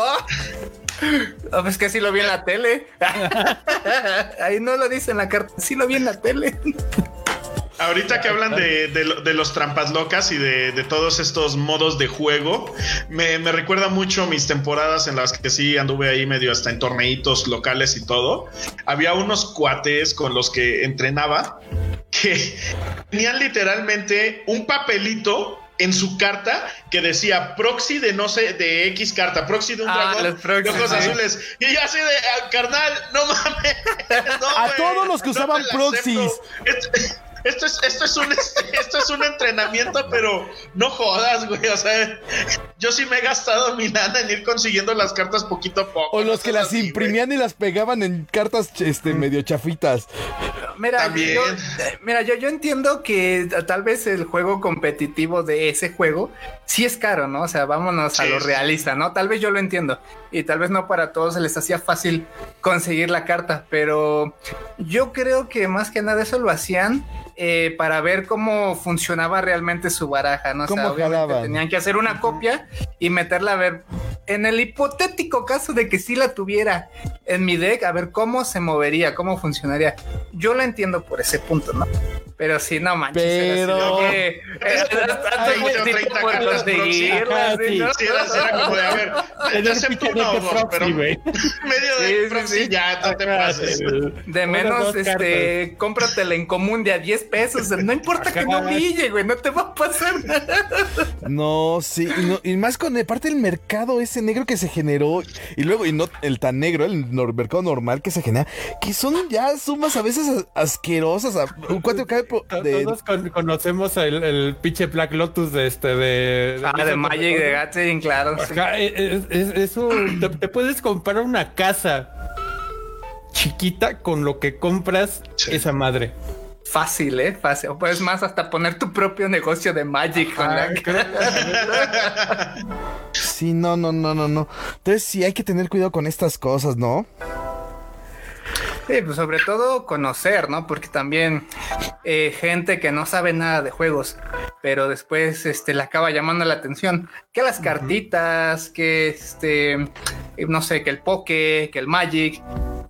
Ah, pues que sí lo vi en la tele. *laughs* Ahí no lo dice en la carta. Sí lo vi en la tele. Ahorita que hablan de, de lo- de los trampas locas y de, de todos estos modos de juego, me, me recuerda mucho mis temporadas en las que sí anduve ahí medio hasta en torneitos locales y todo. Había unos cuates con los que entrenaba que tenían literalmente un papelito en su carta que decía proxy de no sé, de X carta, proxy de un Ah, dragón los proxy, de ojos sí. azules. Y yo así de, "Ah, carnal, no mames. *laughs* no, A todos los que no usaban acepto". Esto, es, esto es un *laughs* esto es un entrenamiento, pero no jodas, güey. O sea, yo sí me he gastado mi lana en ir consiguiendo las cartas poquito a poco. O no los que las así, güey. imprimían y las pegaban en cartas este, medio chafitas. Mira, También. yo, mira yo, yo entiendo que tal vez el juego competitivo de ese juego sí es caro, ¿no? O sea, vámonos a lo realista, ¿no? Tal vez yo lo entiendo. Y tal vez no para todos se les hacía fácil conseguir la carta, pero yo creo que más que nada eso lo hacían eh, para ver cómo funcionaba realmente su baraja, ¿no? O sea, ¿Cómo obviamente tenían que hacer una copia y meterla a ver. En el hipotético caso de que sí la tuviera en mi deck, a ver cómo se movería, cómo funcionaría. Yo lo entiendo por ese punto, ¿no? Pero sí, no manches. Pero. Eh, de, pero *laughs* medio de. De menos, este, cómpratela en común de a 10 pesos. No importa que no brille, güey, no te va a pasar nada. No, sí, y, más con parte del mercado ese negro que se generó, y luego, y no el tan negro, el mercado normal que se genera, que son ya sumas a veces asquerosas. Un 4K todos conocemos el, el, pinche Black Lotus de este de... ah, de, Magic, de Gathering, claro. E, e, es, es, eso, te, puedes comprar una casa chiquita con lo que compras esa madre. Fácil, ¿eh? Fácil. O más hasta poner tu propio negocio de Magic con la cara. Sí, no, no, no, no, no. Entonces sí hay que tener cuidado con estas cosas, ¿no? Sí, pues sobre todo conocer, ¿no? Porque también eh, gente que no sabe nada de juegos, pero después este, le acaba llamando la atención. Que las cartitas, que este, eh, no sé, que el Poke, que el Magic,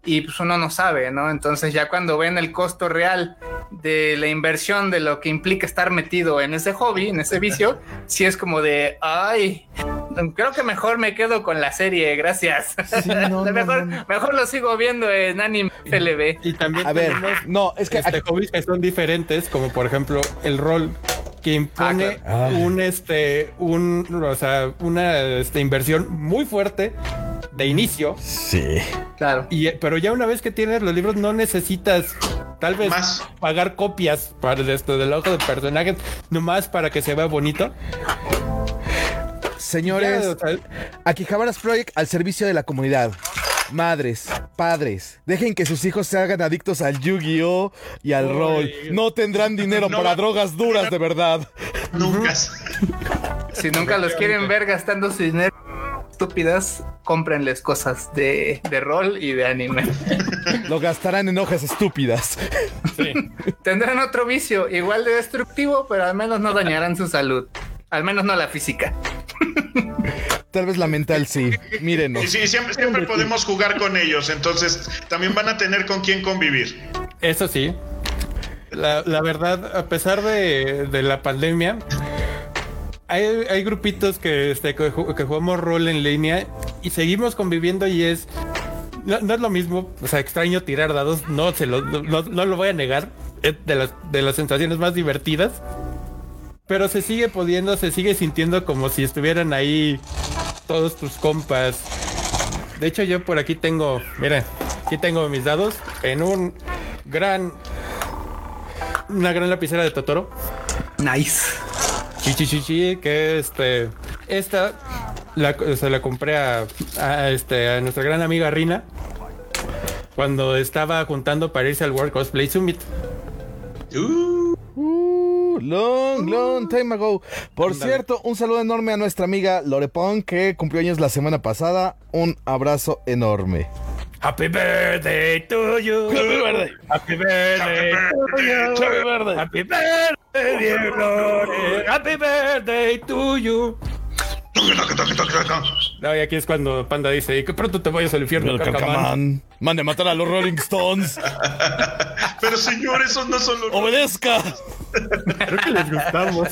y pues uno no sabe, ¿no? Entonces ya cuando ven el costo real de la inversión de lo que implica estar metido en ese hobby, en ese vicio, sí es como de, ay, creo que mejor me quedo con la serie, gracias. Sí, no, *laughs* no, mejor, no, no. mejor lo sigo viendo en anime FLB. Y también A ver, no, es que este, hobbies que son diferentes, como por ejemplo el rol que impone Ah, claro. un este un o sea una este, inversión muy fuerte de inicio Sí. Claro. y pero ya una vez que tienes los libros no necesitas tal vez Más. pagar copias para esto del ojo de personajes nomás para que se vea bonito Señores, Akihabaras Project al servicio de la comunidad. Madres, padres, dejen que sus hijos se hagan adictos al Yu-Gi-Oh y al Uy. rol. No tendrán dinero No para drogas duras de verdad. Nunca. Si nunca los quieren ver gastando su dinero estúpidas, cómprenles cosas de, de rol y de anime. Lo gastarán en hojas estúpidas. sí. Tendrán otro vicio, igual de destructivo, pero al menos no dañarán su salud. Al menos no la física. Tal vez la mental sí. Mírenos. sí, siempre, siempre podemos jugar con ellos, entonces también van a tener con quién convivir. Eso sí. La, la verdad, a pesar de, de la pandemia, hay, hay grupitos que, este, que, ju- que jugamos rol en línea y seguimos conviviendo y es... No, no es lo mismo, o sea, extraño tirar dados, no, se lo, no, no lo voy a negar, es de las, de las sensaciones más divertidas, pero se sigue pudiendo, se sigue sintiendo como si estuvieran ahí todos tus compas. De hecho, yo por aquí tengo, miren, aquí tengo mis dados en un gran, una gran lapicera de Totoro. Nice. Chichichichi, que este, esta la, se la compré a, a, este, a nuestra gran amiga Rina cuando estaba juntando para irse al World Cosplay Summit. Uh, Uh, long, long time ago. Por cierto, un saludo enorme a nuestra amiga Lorepon que cumplió años la semana pasada. Un abrazo enorme. Happy birthday to you. Happy birthday. Happy birthday to you. Happy birthday. Happy birthday. Happy birthday to you. No, y aquí es cuando Panda dice, y que pronto te vayas al infierno, Carcamán. Mande a matar a los Rolling Stones. *laughs* pero señor, esos no son los... Obedezca. Creo que les gustamos.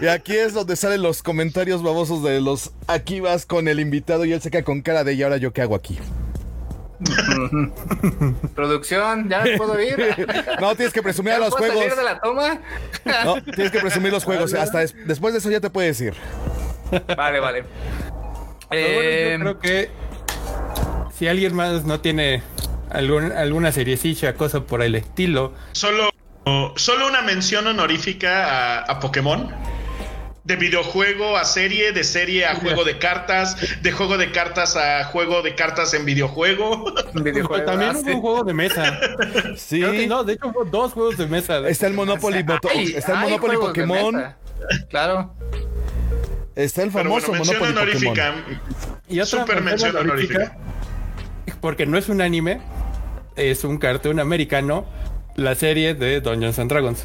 Y aquí es donde salen los comentarios babosos de los aquí vas con el invitado y él se queda con cara de y ahora yo qué hago aquí. *laughs* Producción, ¿ya me puedo ir? No, tienes que presumir ¿Ya a los puedo juegos. salir de la toma? No, tienes que presumir los juegos. *laughs* Hasta des- después de eso ya te puedes ir. *laughs* Vale, vale. Bueno, Eh, yo creo que si alguien más no tiene algún, alguna seriecilla, cosa por el estilo, Solo, solo una mención honorífica a, a Pokémon. De videojuego a serie, de serie a juego de cartas, de juego de cartas a juego de cartas en videojuego. *laughs* también ah, hubo un juego de mesa. Sí. Creo que no, de hecho hubo dos juegos de mesa. Está el Monopoly, Ay, está el Monopoly Pokémon. Claro. Está el Pero bueno, famoso mención Monopoly Pokémon. honorífica. Y otra Super mención honorífica. Porque no es un anime, es un cartoon americano, la serie de Dungeons and Dragons.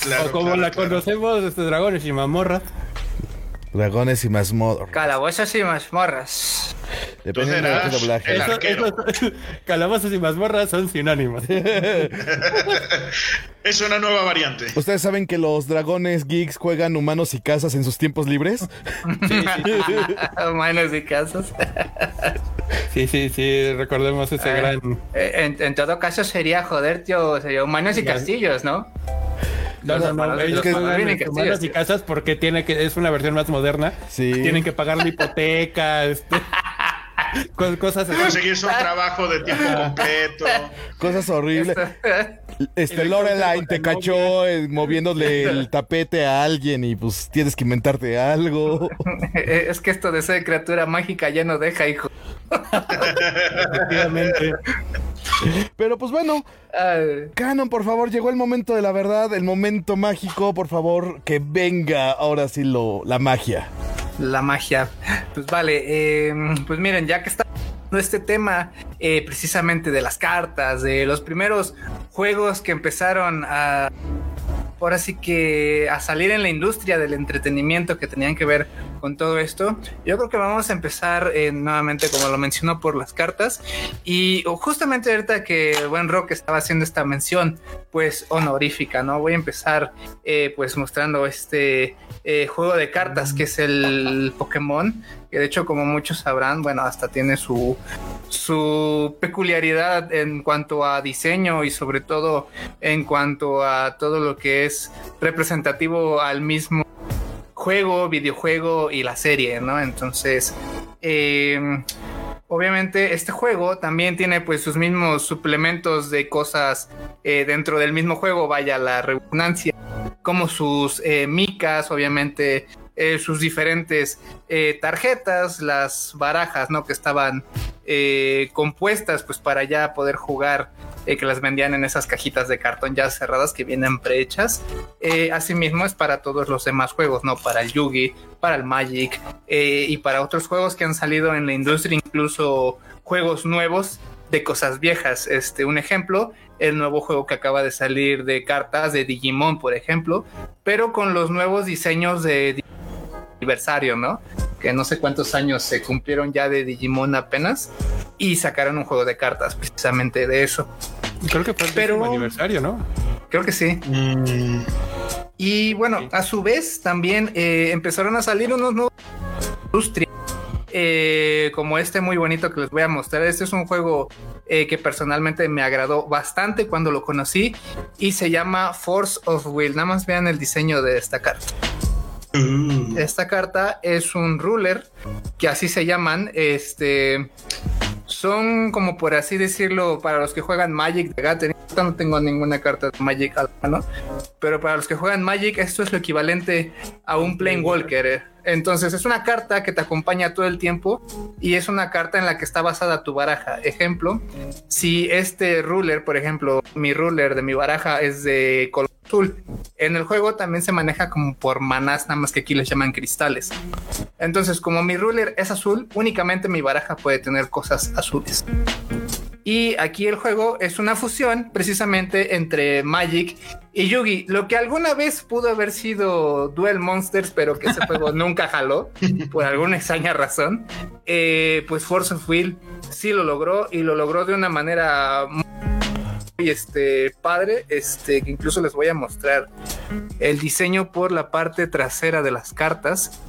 Claro, o como claro, la claro. conocemos, este dragones y mamorras. Dragones y mazmorras. Calabozos y mazmorras. Depende de qué doblaje. Eso- eso- *laughs* calabozos y mazmorras son sinónimos. *laughs* Es una nueva variante. ¿Ustedes saben que los dragones geeks juegan humanos y casas en sus tiempos libres? *laughs* Manos y casos. Sí, sí, sí, recordemos ese gran... Eh, En, en todo caso sería, joder, tío, sería humanos y castillos, ¿no? No, no, no, Humanos- ellos que- Vienen en castillos, y casas porque tiene que, es una versión más moderna. Sí. Tienen que pagar la hipoteca, este, *laughs* co- cosas así. Conseguirse un trabajo de tiempo completo. Cosas horribles. *laughs* Este Lorelai te cachó eh, moviéndole el *laughs* tapete a alguien y pues tienes que inventarte algo. es que esto de ser criatura mágica ya no deja, hijo. Efectivamente. Pero pues bueno, Canon, por favor, llegó el momento de la verdad, el momento mágico, por favor, que venga ahora sí lo, la magia. la magia. Pues vale, eh, pues miren, ya que está este tema eh, precisamente de las cartas, de los primeros juegos que empezaron a ahora sí que a salir en la industria del entretenimiento que tenían que ver con todo esto. Yo creo que vamos a empezar eh, nuevamente, como lo mencionó, por las cartas. Y oh, justamente ahorita que buen Rock estaba haciendo esta mención, pues honorífica, ¿no? Voy a empezar eh, pues mostrando este eh, juego de cartas que es el Pokémon. Que de hecho, como muchos sabrán, bueno, hasta tiene su, su peculiaridad en cuanto a diseño y sobre todo en cuanto a todo lo que es representativo al mismo juego, videojuego y la serie, ¿no? Entonces, eh, obviamente este juego también tiene pues sus mismos suplementos de cosas eh, dentro del mismo juego, vaya la redundancia, como sus eh, micas, obviamente eh, sus diferentes tarjetas, las barajas, ¿no? Que estaban eh, compuestas pues para ya poder jugar, eh, que las vendían en esas cajitas de cartón ya cerradas que vienen prehechas. Eh, asimismo es para todos los demás juegos, ¿no? Para el Yugi, para el Magic eh, y para otros juegos que han salido en la industria, incluso juegos nuevos de cosas viejas. Este, un ejemplo, el nuevo juego que acaba de salir de cartas de Digimon, por ejemplo, pero con los nuevos diseños de aniversario, ¿no? Que no sé cuántos años se cumplieron ya de Digimon apenas y sacaron un juego de cartas precisamente de eso. Creo que fue el Pero- décimo aniversario, ¿no? Creo que sí. Mm, Y bueno, a su vez también eh, empezaron a salir unos nuevos industrias. eh, como este muy bonito que les voy a mostrar. Este es un juego eh, que personalmente me agradó bastante cuando lo conocí y se llama Force of Will. Nada más vean el diseño de esta carta. Esta carta es un ruler, que así se llaman. Este son como por así decirlo, para los que juegan Magic de Gathering. No tengo ninguna carta de Magic a la mano, pero para los que juegan Magic, esto es lo equivalente a un Planewalker. eh. Entonces, es una carta que te acompaña todo el tiempo y es una carta en la que está basada tu baraja. Ejemplo, si este ruler, por ejemplo, mi ruler de mi baraja es de color en el juego también se maneja como por manás, nada más que aquí les llaman cristales. Entonces, como mi ruler es azul, únicamente mi baraja puede tener cosas azules. Y aquí el juego es una fusión precisamente entre Magic y Yugi, lo que alguna vez pudo haber sido Duel Monsters, pero que ese juego *laughs* nunca jaló por alguna extraña razón. Eh, pues Force of Will sí lo logró y lo logró de una manera muy este, padre, este, que incluso les voy a mostrar el diseño por la parte trasera de las cartas.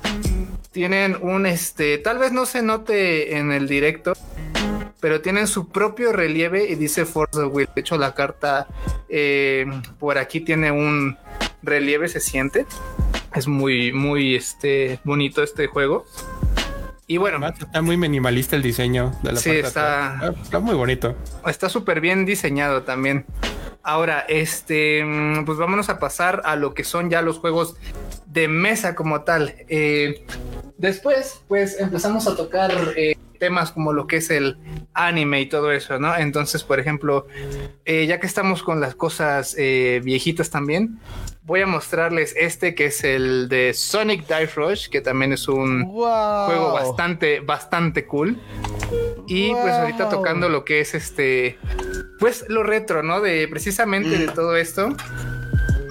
Tienen un, este, tal vez no se note en el directo, pero tienen su propio relieve y dice Force of Will. De hecho, la carta eh, por aquí tiene un relieve, se siente. Es muy, muy este, bonito este juego. Y bueno, Además, está muy minimalista el diseño de la Sí, parte está- atrás. Está muy bonito. está súper bien diseñado también. Ahora, este, pues vámonos a pasar a lo que son ya los juegos de mesa como tal. Eh, después, pues empezamos a tocar eh, temas como lo que es el anime y todo eso, ¿no? Entonces, por ejemplo, eh, ya que estamos con las cosas viejitas también, voy a mostrarles este que es el de Sonic Dive Rush, que también es un ¡Wow! juego bastante, bastante cool. Y pues ahorita tocando lo que es este, pues lo retro, ¿no? De precisamente de todo esto.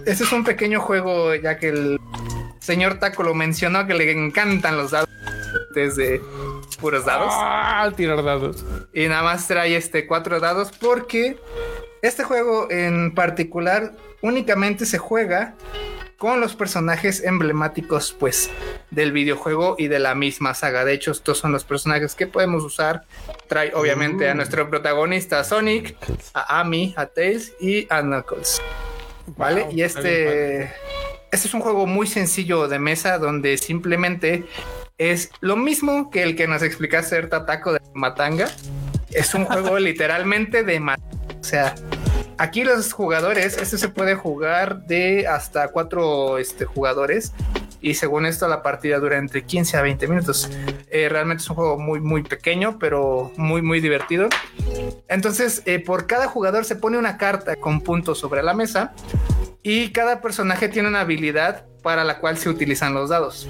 Este es un pequeño juego, ya que el señor Taco lo mencionó, que le encantan los dados desde puros dados. Ah, tirar dados. Y nada más trae este cuatro dados porque este juego en particular únicamente se juega con los personajes emblemáticos pues del videojuego y de la misma saga. De hecho, estos son los personajes que podemos usar. Trae obviamente a nuestro protagonista Sonic, a Amy, a Tails y a Knuckles. ¿Vale? Wow, y este, este es un juego muy sencillo de mesa donde simplemente es lo mismo que el que nos explicaste el Tataco de Matanga. Es un juego *laughs* literalmente de ma- O sea, aquí los jugadores, este se puede jugar de hasta cuatro este, jugadores. y según esto la partida dura entre 15 a 20 minutos. Eh, realmente es un juego muy muy pequeño pero muy muy divertido. Entonces eh, por cada jugador se pone una carta con puntos sobre la mesa y cada personaje tiene una habilidad para la cual se utilizan los dados.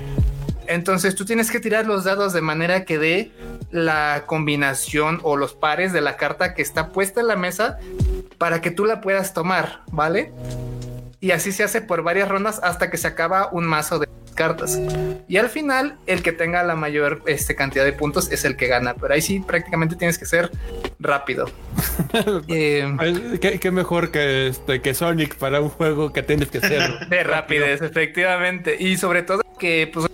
Entonces tú tienes que tirar los dados de manera que dé la combinación o los pares de la carta que está puesta en la mesa para que tú la puedas tomar, ¿vale? Y así se hace por varias rondas hasta que se acaba un mazo de cartas. Y al final, el que tenga la mayor este, cantidad de puntos es el que gana. Pero ahí sí, prácticamente tienes que ser rápido. *laughs* eh, ¿Qué, mejor que, este, que Sonic para un juego que tienes que ser *laughs* de rapidez, efectivamente. Y sobre todo que pues,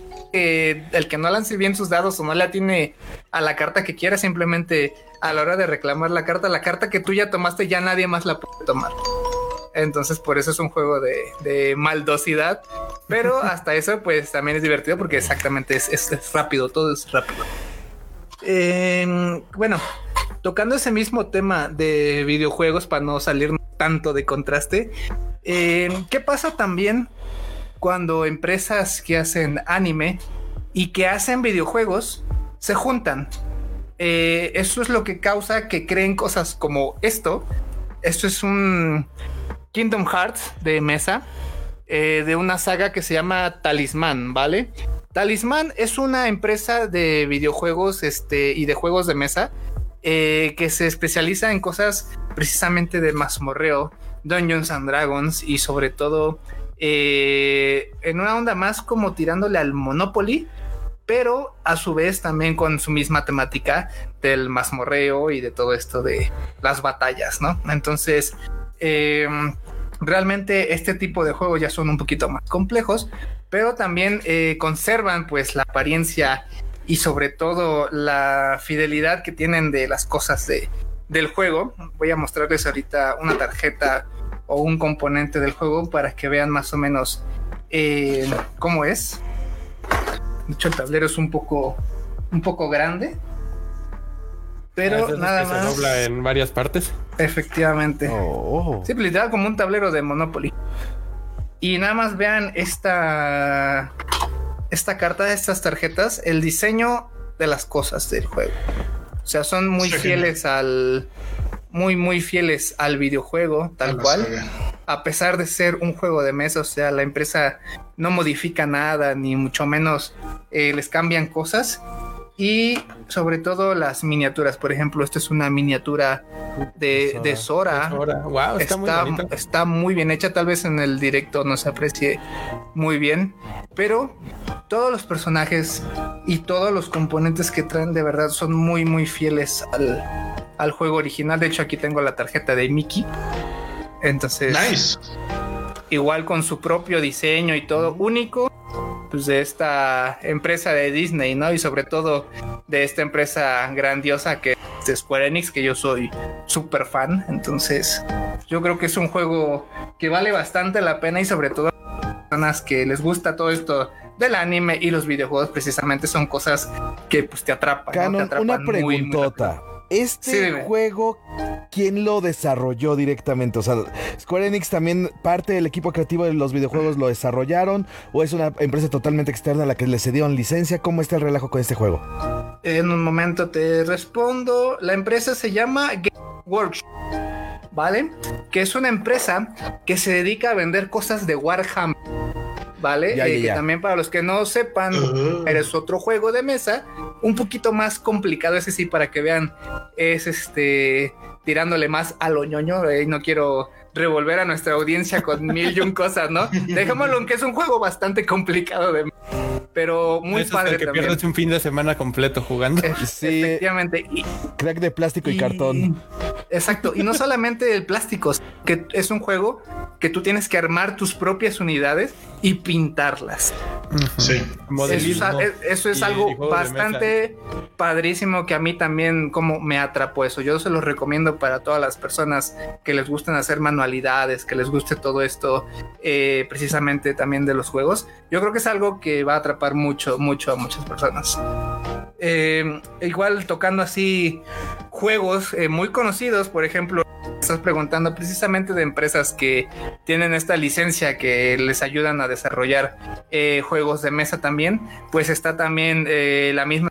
el que no lance bien sus dados o no le tiene a la carta que quiera, simplemente a la hora de reclamar la carta, la carta que tú ya tomaste, ya nadie más la puede tomar. Entonces, por eso es un juego de, maldosidad. Pero *laughs* hasta eso, pues también es divertido porque exactamente es, rápido, todo es rápido. bueno, tocando ese mismo tema de videojuegos para no salir tanto de contraste, ¿qué pasa también cuando empresas que hacen anime y que hacen videojuegos se juntan? Eh, eso es lo que causa que creen cosas como esto. Esto es un Kingdom Hearts de mesa eh, de una saga que se llama Talismán, ¿vale? Talismán es una empresa de videojuegos este, y de juegos de mesa eh, que se especializa en cosas precisamente de mazmorreo, Dungeons and Dragons y sobre todo eh, en una onda más como tirándole al Monopoly, pero a su vez también con su misma temática del mazmorreo y de todo esto de las batallas, ¿no? Entonces, realmente este tipo de juegos ya son un poquito más complejos, pero también eh, conservan pues la apariencia y sobre todo la fidelidad que tienen de las cosas de, del juego. Voy a mostrarles ahorita una tarjeta o un componente del juego para que vean más o menos eh, cómo es. De hecho, el tablero es un poco, un poco grande. Pero ah, nada más. Se dobla en varias partes. Efectivamente. Oh. Sí, literal como un tablero de Monopoly. Y nada más vean esta esta carta, de estas tarjetas, el diseño de las cosas del juego. O sea, son muy fieles al muy muy fieles al videojuego tal cual. A pesar de ser un juego de mesa, o sea, la empresa no modifica nada ni mucho menos eh, les cambian cosas y sobre todo las miniaturas. Por ejemplo, esta es una miniatura de, de Sora. Wow, está, muy está, muy bien hecha. Tal vez en el directo no se aprecie muy bien, pero todos los personajes y todos los componentes que traen de verdad son muy, muy fieles al, al juego original. De hecho, aquí tengo la tarjeta de Mickey. Entonces, nice. igual con su propio diseño y todo único pues, de esta empresa de Disney, ¿no? Y sobre todo de esta empresa grandiosa que es Square Enix, que yo soy súper fan. Entonces, yo creo que es un juego que vale bastante la pena y sobre todo personas que les gusta todo esto del anime y los videojuegos precisamente son cosas que pues te atrapan. una preguntota. Este juego, ¿quién lo desarrolló directamente? O sea, Square Enix también parte del equipo creativo de los videojuegos lo desarrollaron o es una empresa totalmente externa a la que le cedieron licencia. ¿Cómo está el relajo con este juego? En un momento te respondo. La empresa se llama Game Workshop. ¿Vale? Que es una empresa que se dedica a vender cosas de Warhammer. ¿Vale? Eh, que también para los que no sepan, eres otro juego de mesa, un poquito más complicado, ese sí, para que vean, es este tirándole más a lo ñoño, eh, no quiero revolver a nuestra audiencia con *laughs* mil y un cosas, ¿no? Dejémoslo aunque es un juego bastante complicado de pero muy padre. Es que pierdes un fin de semana completo jugando. sí, efectivamente. Crack de plástico y, cartón. Exacto. Y no solamente el plástico, que es un juego que tú tienes que armar tus propias unidades y pintarlas. Sí. Eso, es, algo bastante padrísimo que a mí también como me atrapó eso. Yo se los recomiendo para todas las personas que les gusten hacer manualidades, que les guste todo esto, eh, precisamente también de los juegos. Yo creo que es algo que va a atrapar mucho, mucho a muchas personas. Eh, igual tocando así juegos eh, muy conocidos, por ejemplo, estás preguntando, precisamente de empresas que tienen esta licencia que les ayudan a desarrollar eh, juegos de mesa también, pues está también la misma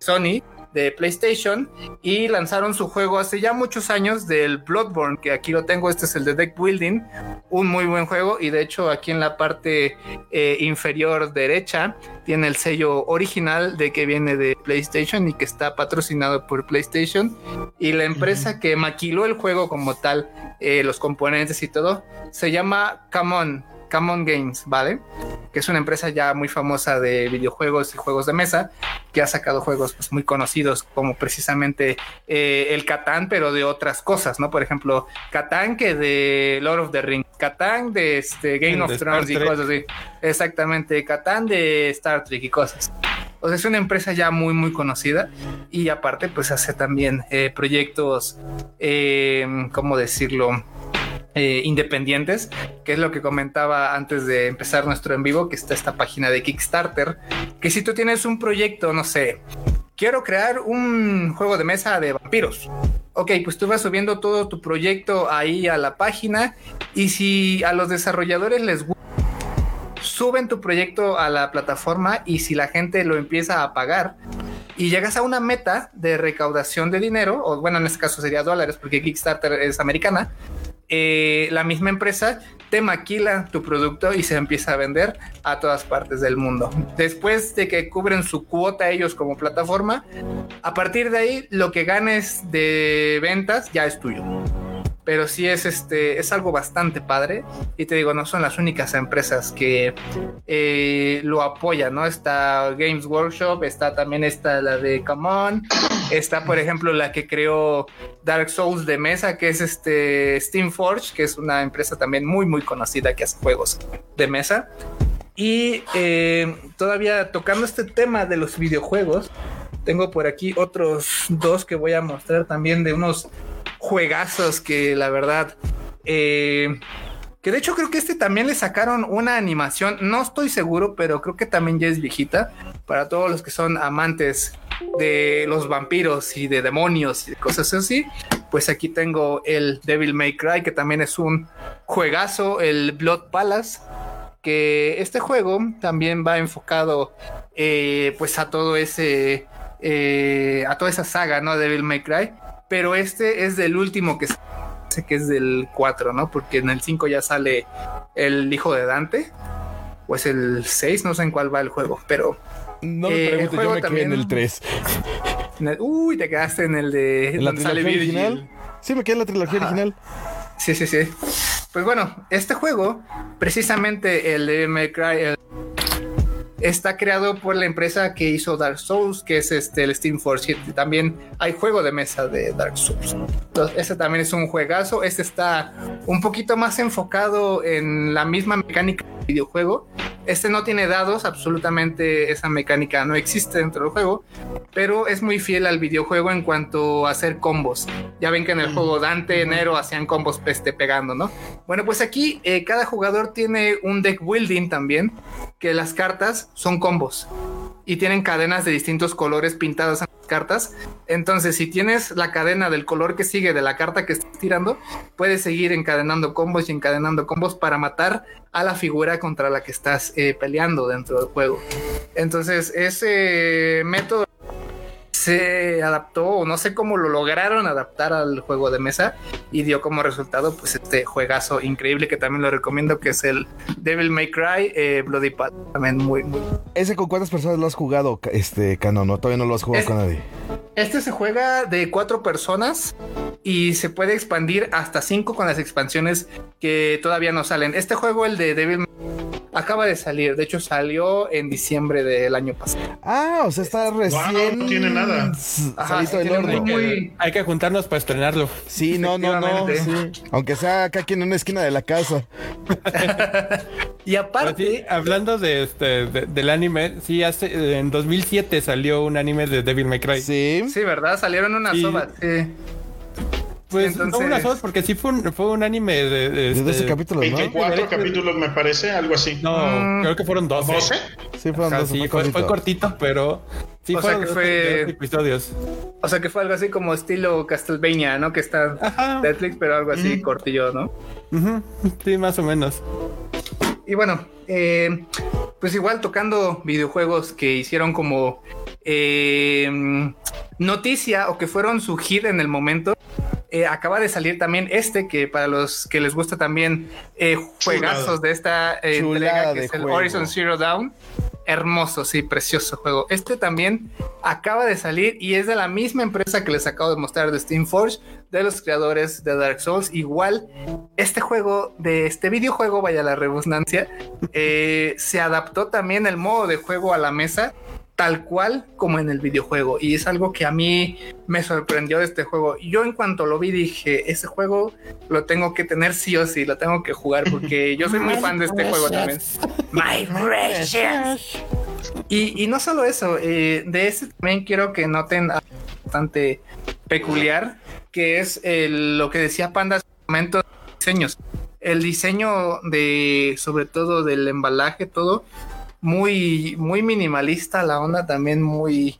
Sony de PlayStation y lanzaron su juego hace ya muchos años del Bloodborne, que aquí lo tengo, este es el de Deck Building, un muy buen juego y de hecho aquí en la parte eh, inferior derecha tiene el sello original de que viene de PlayStation y que está patrocinado por PlayStation y la empresa que maquiló el juego como tal, eh, los componentes y todo, se llama Camon Camon Games, ¿vale? Que es una empresa ya muy famosa de videojuegos y juegos de mesa, que ha sacado juegos pues, muy conocidos como precisamente eh, el Catán, pero de otras cosas, ¿no? Por ejemplo, Catán que de Lord of the Rings, Catán de este, Game of Thrones y cosas así. Exactamente, Catán de Star Trek y cosas. O sea, es una empresa ya muy, muy conocida y aparte pues hace también eh, proyectos, eh, ¿cómo decirlo? Eh, independientes, que es lo que comentaba antes de empezar nuestro en vivo, que está esta página de Kickstarter, que si tú tienes un proyecto, no sé, quiero crear un juego de mesa de vampiros. Ok, pues tú vas subiendo todo tu proyecto ahí a la página y si a los desarrolladores les suben tu proyecto a la plataforma y si la gente lo empieza a pagar y llegas a una meta de recaudación de dinero, o bueno, en este caso sería dólares porque Kickstarter es americana, eh, la misma empresa te maquila tu producto y se empieza a vender a todas partes del mundo. Después de que cubren su cuota ellos como plataforma, a partir de ahí lo que ganes de ventas ya es tuyo pero sí es este es algo bastante padre. Y te digo no son las únicas empresas que eh, lo apoyan no está Games Workshop está también está la de Come está por ejemplo la que creó Dark Souls de mesa que es este Steam Forge que es una empresa también muy muy conocida que hace juegos de mesa. Y eh, todavía tocando este tema de los videojuegos tengo por aquí otros dos que voy a mostrar también de unos juegazos que la verdad... Eh, que de hecho creo que este también le sacaron una animación, no estoy seguro, pero creo que también ya es viejita para todos los que son amantes de los vampiros y de demonios y cosas así. Pues aquí tengo el Devil May Cry, que también es un juegazo, el Blood Palace, que este juego también va enfocado eh, pues a todo ese, eh, a toda esa saga, ¿no? Devil May Cry pero este es del último que sé que es del 4, ¿no? Porque en el 5 ya sale el hijo de Dante, o es el 6, no sé en cuál va el juego, pero... No me eh, yo me quedé en el 3. *laughs* Uy, te quedaste en el de... ¿En la trilogía original? Sí, me quedé en la trilogía original. Sí, sí, sí. Pues bueno, este juego, precisamente el de May Cry, el está creado por la empresa que hizo Dark Souls, que es este, el Steam Force. También hay juego de mesa de Dark Souls. Entonces, este también es un juegazo. Este está un poquito más enfocado en la misma mecánica del videojuego. Este no tiene dados, absolutamente esa mecánica no existe dentro del juego, pero es muy fiel al videojuego en cuanto a hacer combos. Ya ven que en el juego Dante, Nero hacían combos peste pegando, ¿no? Bueno, pues aquí eh, cada jugador tiene un deck building también, que las cartas son combos y tienen cadenas de distintos colores pintadas en las cartas. Entonces, si tienes la cadena del color que sigue de la carta que estás tirando, puedes seguir encadenando combos y encadenando combos para matar a la figura contra la que estás eh, peleando dentro del juego. Entonces, ese método se adaptó o no sé cómo lo lograron adaptar al juego de mesa y dio como resultado pues este juegazo increíble que también lo recomiendo que es el Devil May Cry eh, Bloody Path también muy muy ese con cuántas personas lo has jugado este Canon no todavía no lo has jugado con nadie este se juega de cuatro personas y se puede expandir hasta cinco con las expansiones que todavía no salen este juego el de Devil May acaba de salir. De hecho, salió en diciembre del año pasado. Ah, o sea, está recién. no tiene nada. Ajá, Hay que juntarnos para estrenarlo. Sí, no, no, no. Aunque sea acá aquí en una esquina de la casa. *laughs* y aparte. Pues hablando de este, del anime, sí, hace, en 2007 salió un anime de Devil May Cry. Sí. Sí, ¿verdad? Salieron una soba. Sí. Pues Entonces... no unas porque sí fue un, fue un anime de, de, este... 12 capítulos, 24 ¿no? capítulos me parece, algo así. No, mm. creo que fueron 12. ¿12? Sí, fueron 12. Sí, fue, fue, cortito, pero sí o fueron sea que fue... episodios. O sea que fue algo así como estilo Castlevania, ¿no? Que está Ajá. Netflix, pero algo así Mm. cortillo, ¿no? Ujú, Sí, más o menos. Y bueno, eh, pues igual tocando videojuegos que hicieron como eh, noticia o que fueron su hit en el momento. eh, acaba de salir también este que para los que les gusta también eh, juegazos de esta eh, entrega que es el juego. Horizon Zero Dawn. Hermoso, sí, precioso juego. Este también acaba de salir y es de la misma empresa que les acabo de mostrar de Steam Forge, de los creadores de Dark Souls. Igual, este juego, de este videojuego, vaya la redundancia, *laughs* se adaptó también el modo de juego a la mesa, tal cual como en el videojuego. Y es algo que a mí me sorprendió de este juego. Yo en cuanto lo vi dije, ese juego lo tengo que tener sí o sí, lo tengo que jugar porque *laughs* yo soy muy fan de este juego también. My *laughs* precious. Y, y no solo eso, eh, de este también quiero que noten algo bastante peculiar, que es el- lo que decía Panda hace un momento de diseños. El diseño de, sobre todo del embalaje, todo muy, muy minimalista, la onda también muy,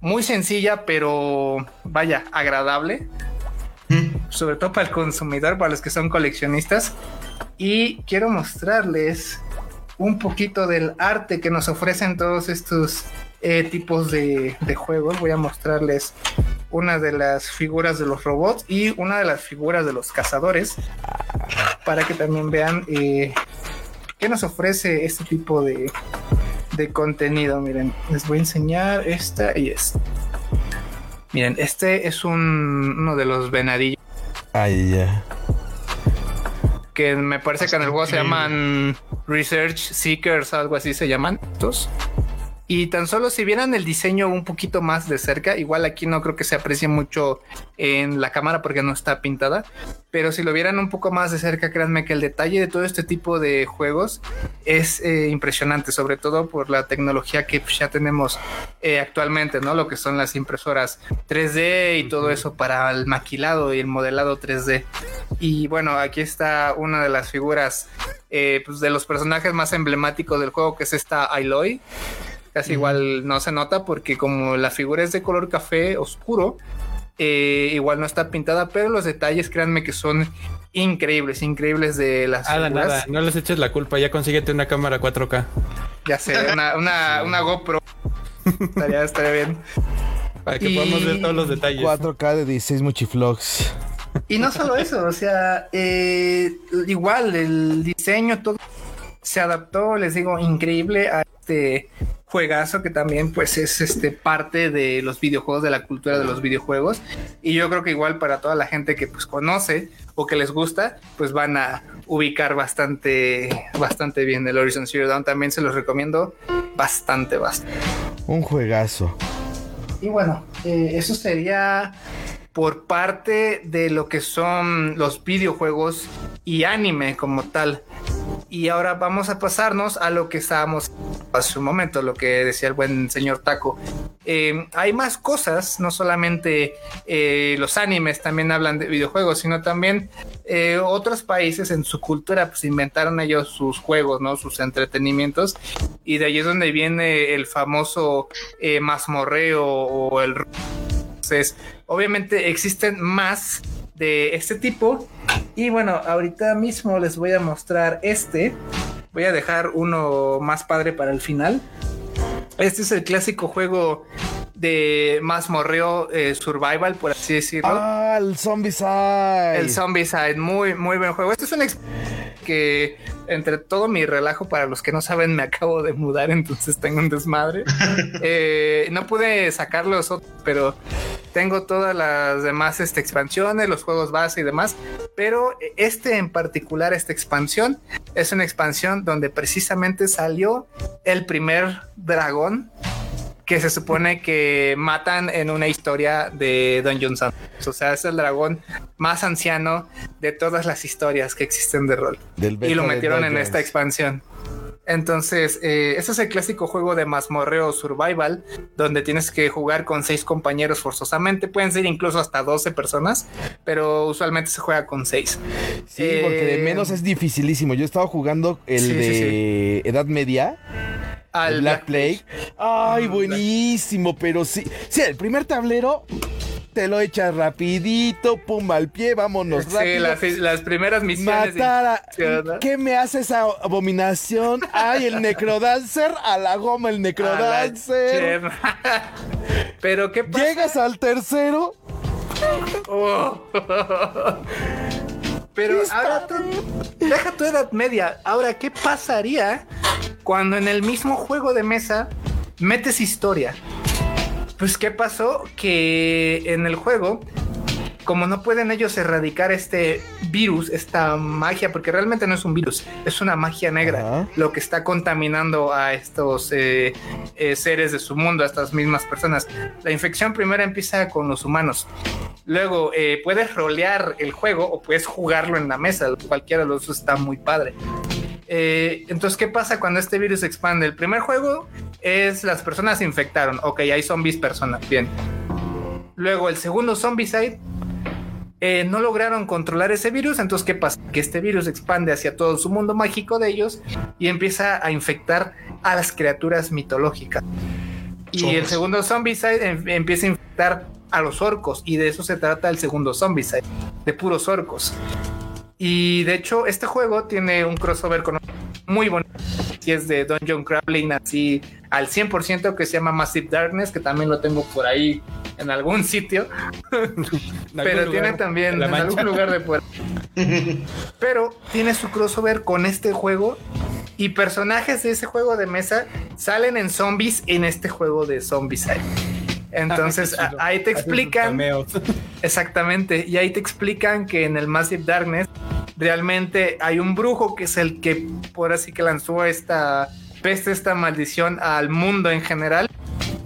muy sencilla, pero vaya, agradable. Sobre todo para el consumidor, para los que son coleccionistas. Y quiero mostrarles un poquito del arte que nos ofrecen todos estos eh, tipos de, de juegos. Voy a mostrarles una de las figuras de los robots y una de las figuras de los cazadores para que también vean eh, qué nos ofrece este tipo de, de contenido. Miren, les voy a enseñar esta y esta. Miren, este es un, uno de los venadillos Ay, ya. que me parece que en el juego se llaman Research Seekers, algo así se llaman. estos. Y tan solo si vieran el diseño un poquito más de cerca, igual aquí no creo que se aprecie mucho en la cámara porque no está pintada, pero si lo vieran un poco más de cerca, créanme que el detalle de todo este tipo de juegos es eh, impresionante, sobre todo por la tecnología que ya tenemos eh, actualmente, ¿no? Lo que son las impresoras 3D y todo eso para el maquilado y el modelado 3D. Y bueno, aquí está una de las figuras eh, pues, de los personajes más emblemáticos del juego, que es esta Aloy. Casi igual no se nota porque como la figura es de color café oscuro, eh, igual no está pintada, pero los detalles, créanme que son increíbles, increíbles de las Nada, figuras. nada. No les eches la culpa. Ya consíguete una cámara 4K. Ya sé, una, una, *laughs* una GoPro. estaría, estaría bien. Para que Y- podamos ver todos los detalles. 4K de 16 muchiflogs. Y no solo eso, o sea, eh, igual el diseño, todo se adaptó, les digo, increíble a este juegazo que también pues es este parte de los videojuegos, de la cultura de los videojuegos. Y yo creo que igual para toda la gente que pues conoce o que les gusta, pues van a ubicar bastante, bastante bien el Horizon Zero Dawn. También se los recomiendo bastante, bastante. Un juegazo. Y bueno, eh, eso sería por parte de lo que son los videojuegos y anime como tal. Y ahora vamos a pasarnos a lo que estábamos hace un momento, lo que decía el buen señor Taco. Eh, hay más cosas, no solamente eh, los animes también hablan de videojuegos, sino también eh, otros países en su cultura pues inventaron ellos sus juegos, ¿no? Sus entretenimientos. Y de ahí es donde viene el famoso mazmorreo o el... Entonces, obviamente existen más de este tipo. Y bueno, ahorita mismo les voy a mostrar este. Voy a dejar uno más padre para el final. Este es el clásico juego de mazmorreo eh, survival, por así decirlo. Ah, el Zombicide. El Zombicide, muy, muy buen juego. Este es un ex que entre todo mi relajo, para los que no saben, me acabo de mudar, entonces tengo un desmadre. *laughs* Eh, no pude sacar los otros, pero tengo todas las demás este, expansiones, los juegos base y demás. Pero este en particular, esta expansión, es una expansión donde precisamente salió el primer dragón que se supone que matan en una historia de Dungeons and Dragons. O sea, es el dragón más anciano de todas las historias que existen de rol. Del Y lo metieron en esta expansión. Entonces, eh, ese es el clásico juego de mazmorreo survival, donde tienes que jugar con seis compañeros forzosamente. Pueden ser incluso hasta 12 personas, pero usualmente se juega con seis. Sí, porque de Eh, menos es dificilísimo. Yo estaba jugando el Sí, sí, de Edad Media. Al Black Plague. Ay, Mm, buenísimo, pero sí. Sí, el primer tablero te lo echas rapidito, pum al pie, vámonos Sí, rápido. las, las primeras misiones. Matar. ¿Qué me hace esa abominación? Ay, el necrodancer, a la goma el necrodancer. *laughs* Pero qué pasa. Llegas al tercero. Oh. *laughs* Pero ahora tú, deja tu edad media. Ahora, ¿qué pasaría cuando en el mismo juego de mesa metes historia? Pues, ¿qué pasó? Que en el juego, como no pueden ellos erradicar este virus, esta magia, porque realmente no es un virus, es una magia negra, lo que está contaminando a estos eh, eh, seres de su mundo, a estas mismas personas. La infección primero empieza con los humanos. Luego eh, puedes rolear el juego o puedes jugarlo en la mesa. Cualquiera de los dos está muy padre. Eh, entonces, ¿qué pasa cuando este virus se expande? El primer juego es las personas se infectaron. Ok, hay zombies personas. Bien. Luego, el segundo Zombicide. Eh, no lograron controlar ese virus. Entonces, ¿qué pasa? Que este virus expande hacia todo su mundo mágico de ellos y empieza a infectar a las criaturas mitológicas. Y el segundo Zombicide em- empieza a infectar a los orcos. Y de eso se trata el segundo Zombicide, de puros orcos. Y de hecho, este juego tiene un crossover con muy bonito. Y es de Dungeon Crawling así al 100% que se llama Massive Darkness, que también lo tengo por ahí en algún sitio. *laughs* En Pero algún tiene lugar también en algún lugar de fuera. *laughs* Pero tiene su crossover con este juego y personajes de ese juego de mesa salen en zombies en este juego de Zombicide. Entonces Ah, ahí te explican *laughs* exactamente y ahí te explican que en el Massive Darkness realmente hay un brujo que es el que por así que lanzó esta peste, esta maldición al mundo en general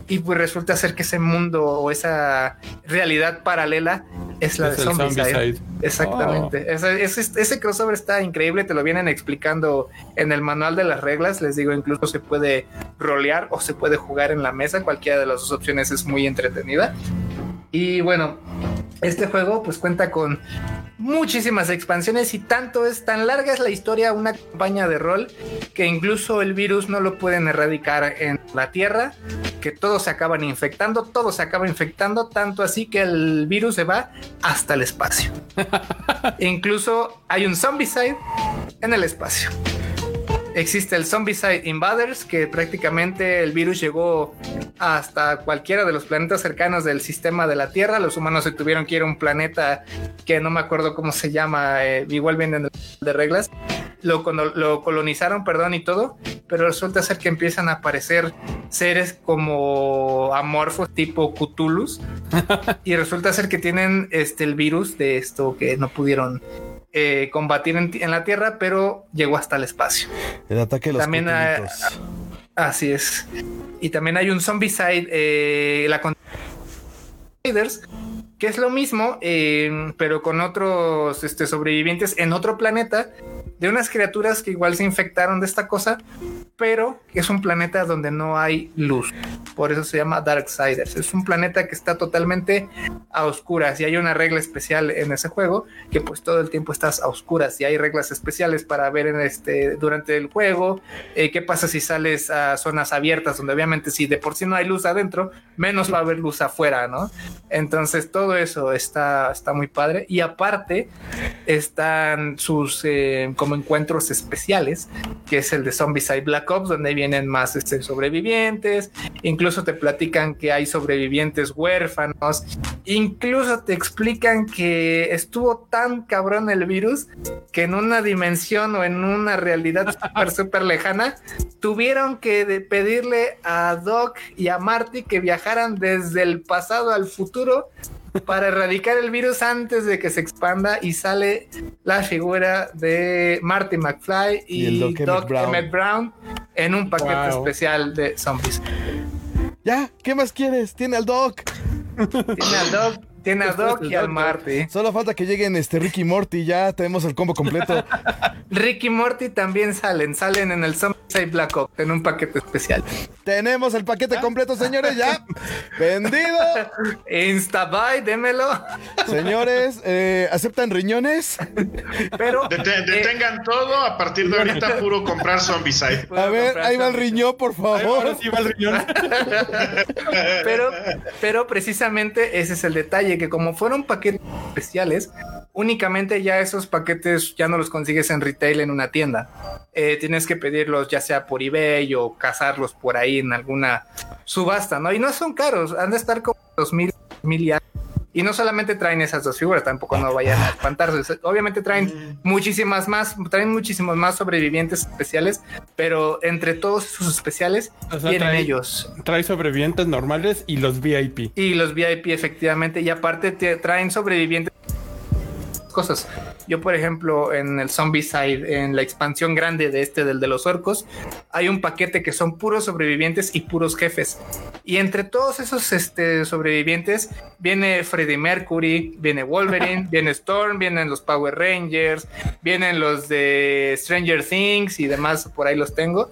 y pues resulta ser que ese mundo o esa realidad paralela es la Es de Zombicide. Zombicide. Exactamente. Ese, ese- ese crossover está increíble, te lo vienen explicando en el manual de las reglas. Les digo, incluso se puede rolear o se puede jugar en la mesa. Cualquiera de las dos opciones es muy entretenida. Y bueno, este juego pues cuenta con muchísimas expansiones y tanto es tan larga es la historia, una campaña de rol, que incluso el virus no lo pueden erradicar en la Tierra, que todos se acaban infectando, todo se acaba infectando, tanto así que el virus se va hasta el espacio. *laughs* incluso hay un zombicide en el espacio. Existe el Zombicide Invaders, que prácticamente el virus llegó hasta cualquiera de los planetas cercanos del sistema de la Tierra. Los humanos se tuvieron que ir a un planeta que no me acuerdo cómo se llama, eh, igual viene en el de reglas. Lo, lo colonizaron, perdón, y todo, pero resulta ser que empiezan a aparecer seres como amorfos tipo Cthulhus *laughs* y resulta ser que tienen este el virus de esto que no pudieron eh, combatir en, en la Tierra, pero llegó hasta el espacio. El ataque de los También. Así es. Y también hay un Zombicide, eh, la que es lo mismo, eh, pero con otros este, sobrevivientes en otro planeta, de unas criaturas que igual se infectaron de esta cosa, pero es un planeta donde no hay luz. Por eso se llama Darksiders. Es un planeta que está totalmente a oscuras y hay una regla especial en ese juego que pues todo el tiempo estás a oscuras y hay reglas especiales para ver este durante el juego eh, qué pasa si sales a zonas abiertas donde obviamente si de por sí no hay luz adentro menos va a haber luz afuera no entonces todo eso está está muy padre y aparte están sus eh, como encuentros especiales que es el de Zombicide Black Ops donde vienen más este, sobrevivientes incluso te platican que hay sobrevivientes huérfanos incluso te explican que estuvo tan cabrón el virus que en una dimensión o en una realidad *laughs* súper súper lejana tuvieron que pedirle a Doc y a Marty que viajaran desde el pasado al futuro para erradicar el virus antes de que se expanda y sale la figura de Marty McFly y, Y el Doc Doc, Emmett Brown. Emmett Brown en un paquete Wow. especial de zombies. Ya, ¿qué más quieres? Tiene al Doc. Tiene al Doc, tiene a Doc y al Doc, Marty. Solo falta que lleguen este Ricky Morty, ya tenemos el combo completo. *laughs* Rick y Morty también salen, salen en el Zombicide Black Ops en un paquete especial. Tenemos el paquete completo, señores, ya. *laughs* Vendido. Instabuy, démelo. Señores, eh, ¿aceptan riñones? *laughs* Pero eh, detengan todo, a partir de ahorita puro comprar Zombicide. A ver, ahí va el riñón, por favor. sí va el riñón. Pero, pero precisamente ese es el detalle, que como fueron paquetes especiales, únicamente ya esos paquetes ya no los consigues en retail en una tienda. Eh, tienes que pedirlos ya sea por eBay o cazarlos por ahí en alguna subasta, ¿no? Y no son caros, han de estar como dos mil, mil y algo. Y no solamente traen esas dos figuras, tampoco no vayan a espantarse. Obviamente traen muchísimas más, traen muchísimos más sobrevivientes especiales, pero entre todos esos especiales O sea, vienen trae- ellos. Trae sobrevivientes normales y los VIP. Y los VIP efectivamente, y aparte te traen sobrevivientes cosas. Yo, por ejemplo, en el Zombicide, en la expansión grande de este del de los orcos, hay un paquete que son puros sobrevivientes y puros jefes. Y entre todos esos este, sobrevivientes viene Freddie Mercury, viene Wolverine, *laughs* viene Storm, vienen los Power Rangers, vienen los de Stranger Things y demás, por ahí los tengo.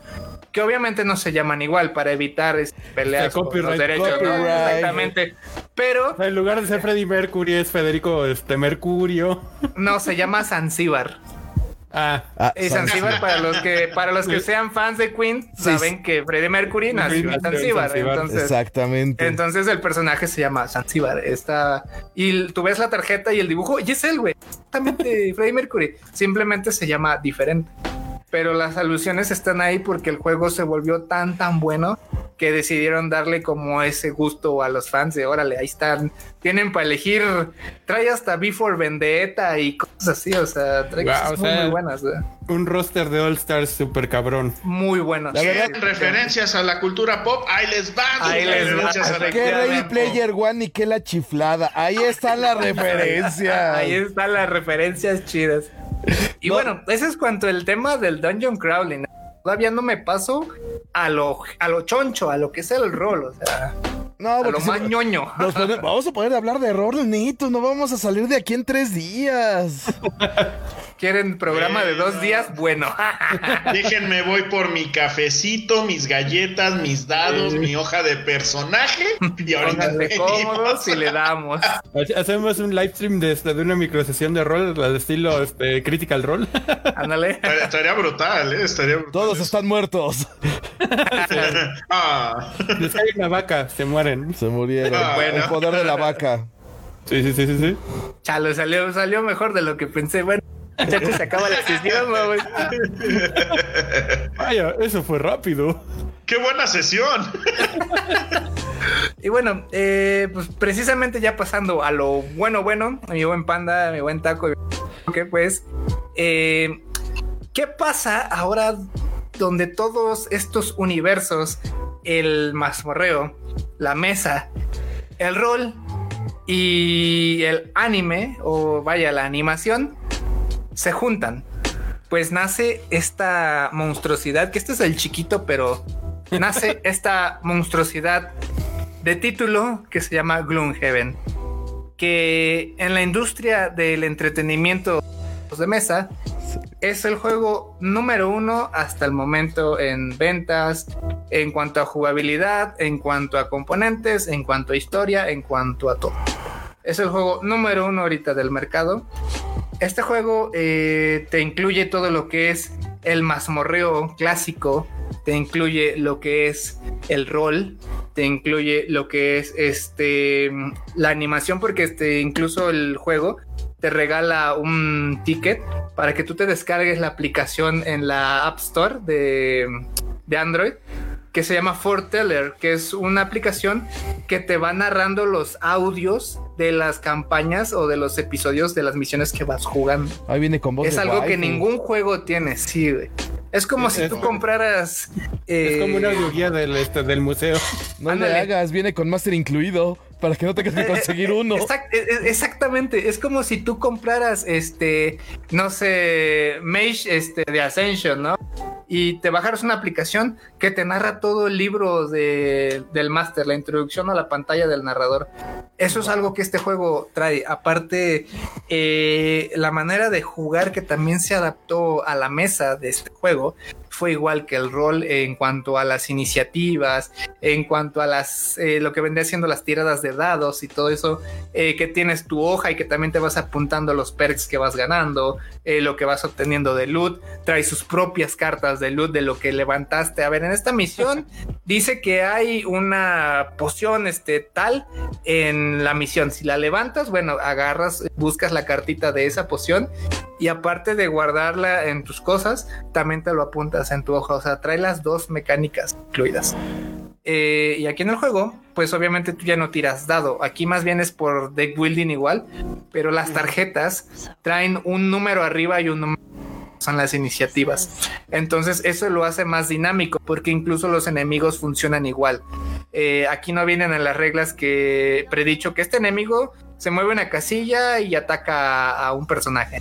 Que obviamente no se llaman igual para evitar peleas Este, por los derechos. Exactamente. Pero O sea, en lugar de ser Freddie Mercury es Federico este, Mercurio. no se llama Zanzíbar. Ah, Ah, Y Zanzíbar para los que para los que sean fans de Queen Sí. saben que Freddie Mercury nació en nació en Zanzíbar. Zanzíbar. Entonces, Exactamente. entonces el personaje se llama Zanzíbar. Está y tú ves la tarjeta y el dibujo y es él, güey. Exactamente *laughs* Freddie Mercury. Simplemente se llama diferente. Pero las alusiones están ahí porque el juego se volvió tan tan bueno que decidieron darle como ese gusto a los fans de órale, ahí están, tienen para elegir, trae hasta Before Vendetta y cosas así, o sea, trae Wow, cosas o muy, sea, muy buenas, güey. un roster de All Stars super cabrón. muy. La verdad- ¿Quieren referencias a la cultura pop? Ahí les sus Ahí les va. referencias a la ¿Qué cultura Ready. Player One y qué la chiflada? Ahí están las *laughs* referencias. Ahí están las referencias chidas. Y No. bueno, ese es cuanto el tema del dungeon crawling. Todavía no me paso a lo, a lo choncho, a lo que es el rol, o sea, No, a lo si más ñoño. *laughs* vamos a poder hablar de error, Nito. No vamos a salir de aquí en tres días. *laughs* ¿Quieren programa de dos días? Bueno. *laughs* Déjenme, voy por mi cafecito, mis galletas, mis dados, mi hoja de personaje. Y ahorita cómodos y le damos. Hace- Hacemos un live stream de, este- de una microsesión de rol al estilo este, Critical Role. *laughs* Ándale. Estaría- Estaría brutal, ¿eh? Estaría brutal. Todos están muertos. *laughs* Ah. Les cae una vaca, se mueren. Se murieron. Ah, El poder de la vaca. Sí, sí, sí, sí, sí. Chalo, salió, salió mejor de lo que pensé. Bueno, muchachos, se acaba la sesión, ¿no, güey. Vaya, eso fue rápido. ¡Qué buena sesión! Y bueno, eh, pues precisamente ya pasando a lo bueno, bueno, a mi buen panda, a mi buen taco, que pues, eh, ¿qué pasa ahora donde todos estos universos, el mazmorreo, la mesa, el rol y el anime, o vaya, la animación, se juntan? Pues nace esta monstruosidad, que este es el chiquito, pero nace *laughs* esta monstruosidad de título que se llama Gloomhaven, que en la industria del entretenimiento de mesa es el juego número uno hasta el momento en ventas, en cuanto a jugabilidad, en cuanto a componentes, en cuanto a historia, en cuanto a todo. Es el juego número uno ahorita del mercado. Este juego eh, te incluye todo lo que es el mazmorreo clásico, te incluye lo que es el rol, te incluye lo que es este la animación, porque este, incluso el juego te regala un ticket para que tú te descargues la aplicación en la App Store de, de Android que se llama Forteller, que es una aplicación que te va narrando los audios de las campañas o de los episodios de las misiones que vas jugando. Ahí viene con voz Es algo que ningún juego tiene, sí, güey. Es como Es- si es- tú compraras. Es eh, como una audioguía del, este, del museo. No Ándale. le hagas, viene con Master incluido. Para que no tengas que conseguir uno. Exact- eh, eh, exactamente, es como si tú compraras este, no sé, Mage este, de Ascension, ¿no? Y te bajas una aplicación que te narra todo el libro de, del máster, la introducción a la pantalla del narrador. Eso es algo que este juego trae. Aparte, eh, la manera de jugar que también se adaptó a la mesa de este juego fue igual que el rol en cuanto a las iniciativas, en cuanto a las eh, lo que vendría siendo las tiradas de dados y todo eso, eh, que tienes tu hoja y que también te vas apuntando los perks que vas ganando, eh, lo que vas obteniendo de loot, trae sus propias cartas de loot de lo que levantaste. A ver, en esta misión *laughs* dice que hay una poción este tal en la misión. Si la levantas, bueno, agarras, buscas la cartita de esa poción y aparte de guardarla en tus cosas, también te lo apuntas en tu hoja. O sea, trae las dos mecánicas incluidas. Eh, y aquí en el juego, pues obviamente tú ya no tiras dado. Aquí más bien es por deck building igual, pero las tarjetas traen un número arriba y un número son las iniciativas. Entonces eso lo hace más dinámico porque incluso los enemigos funcionan igual. Eh, aquí no vienen en las reglas que predicho que este enemigo se mueve una casilla y ataca a un personaje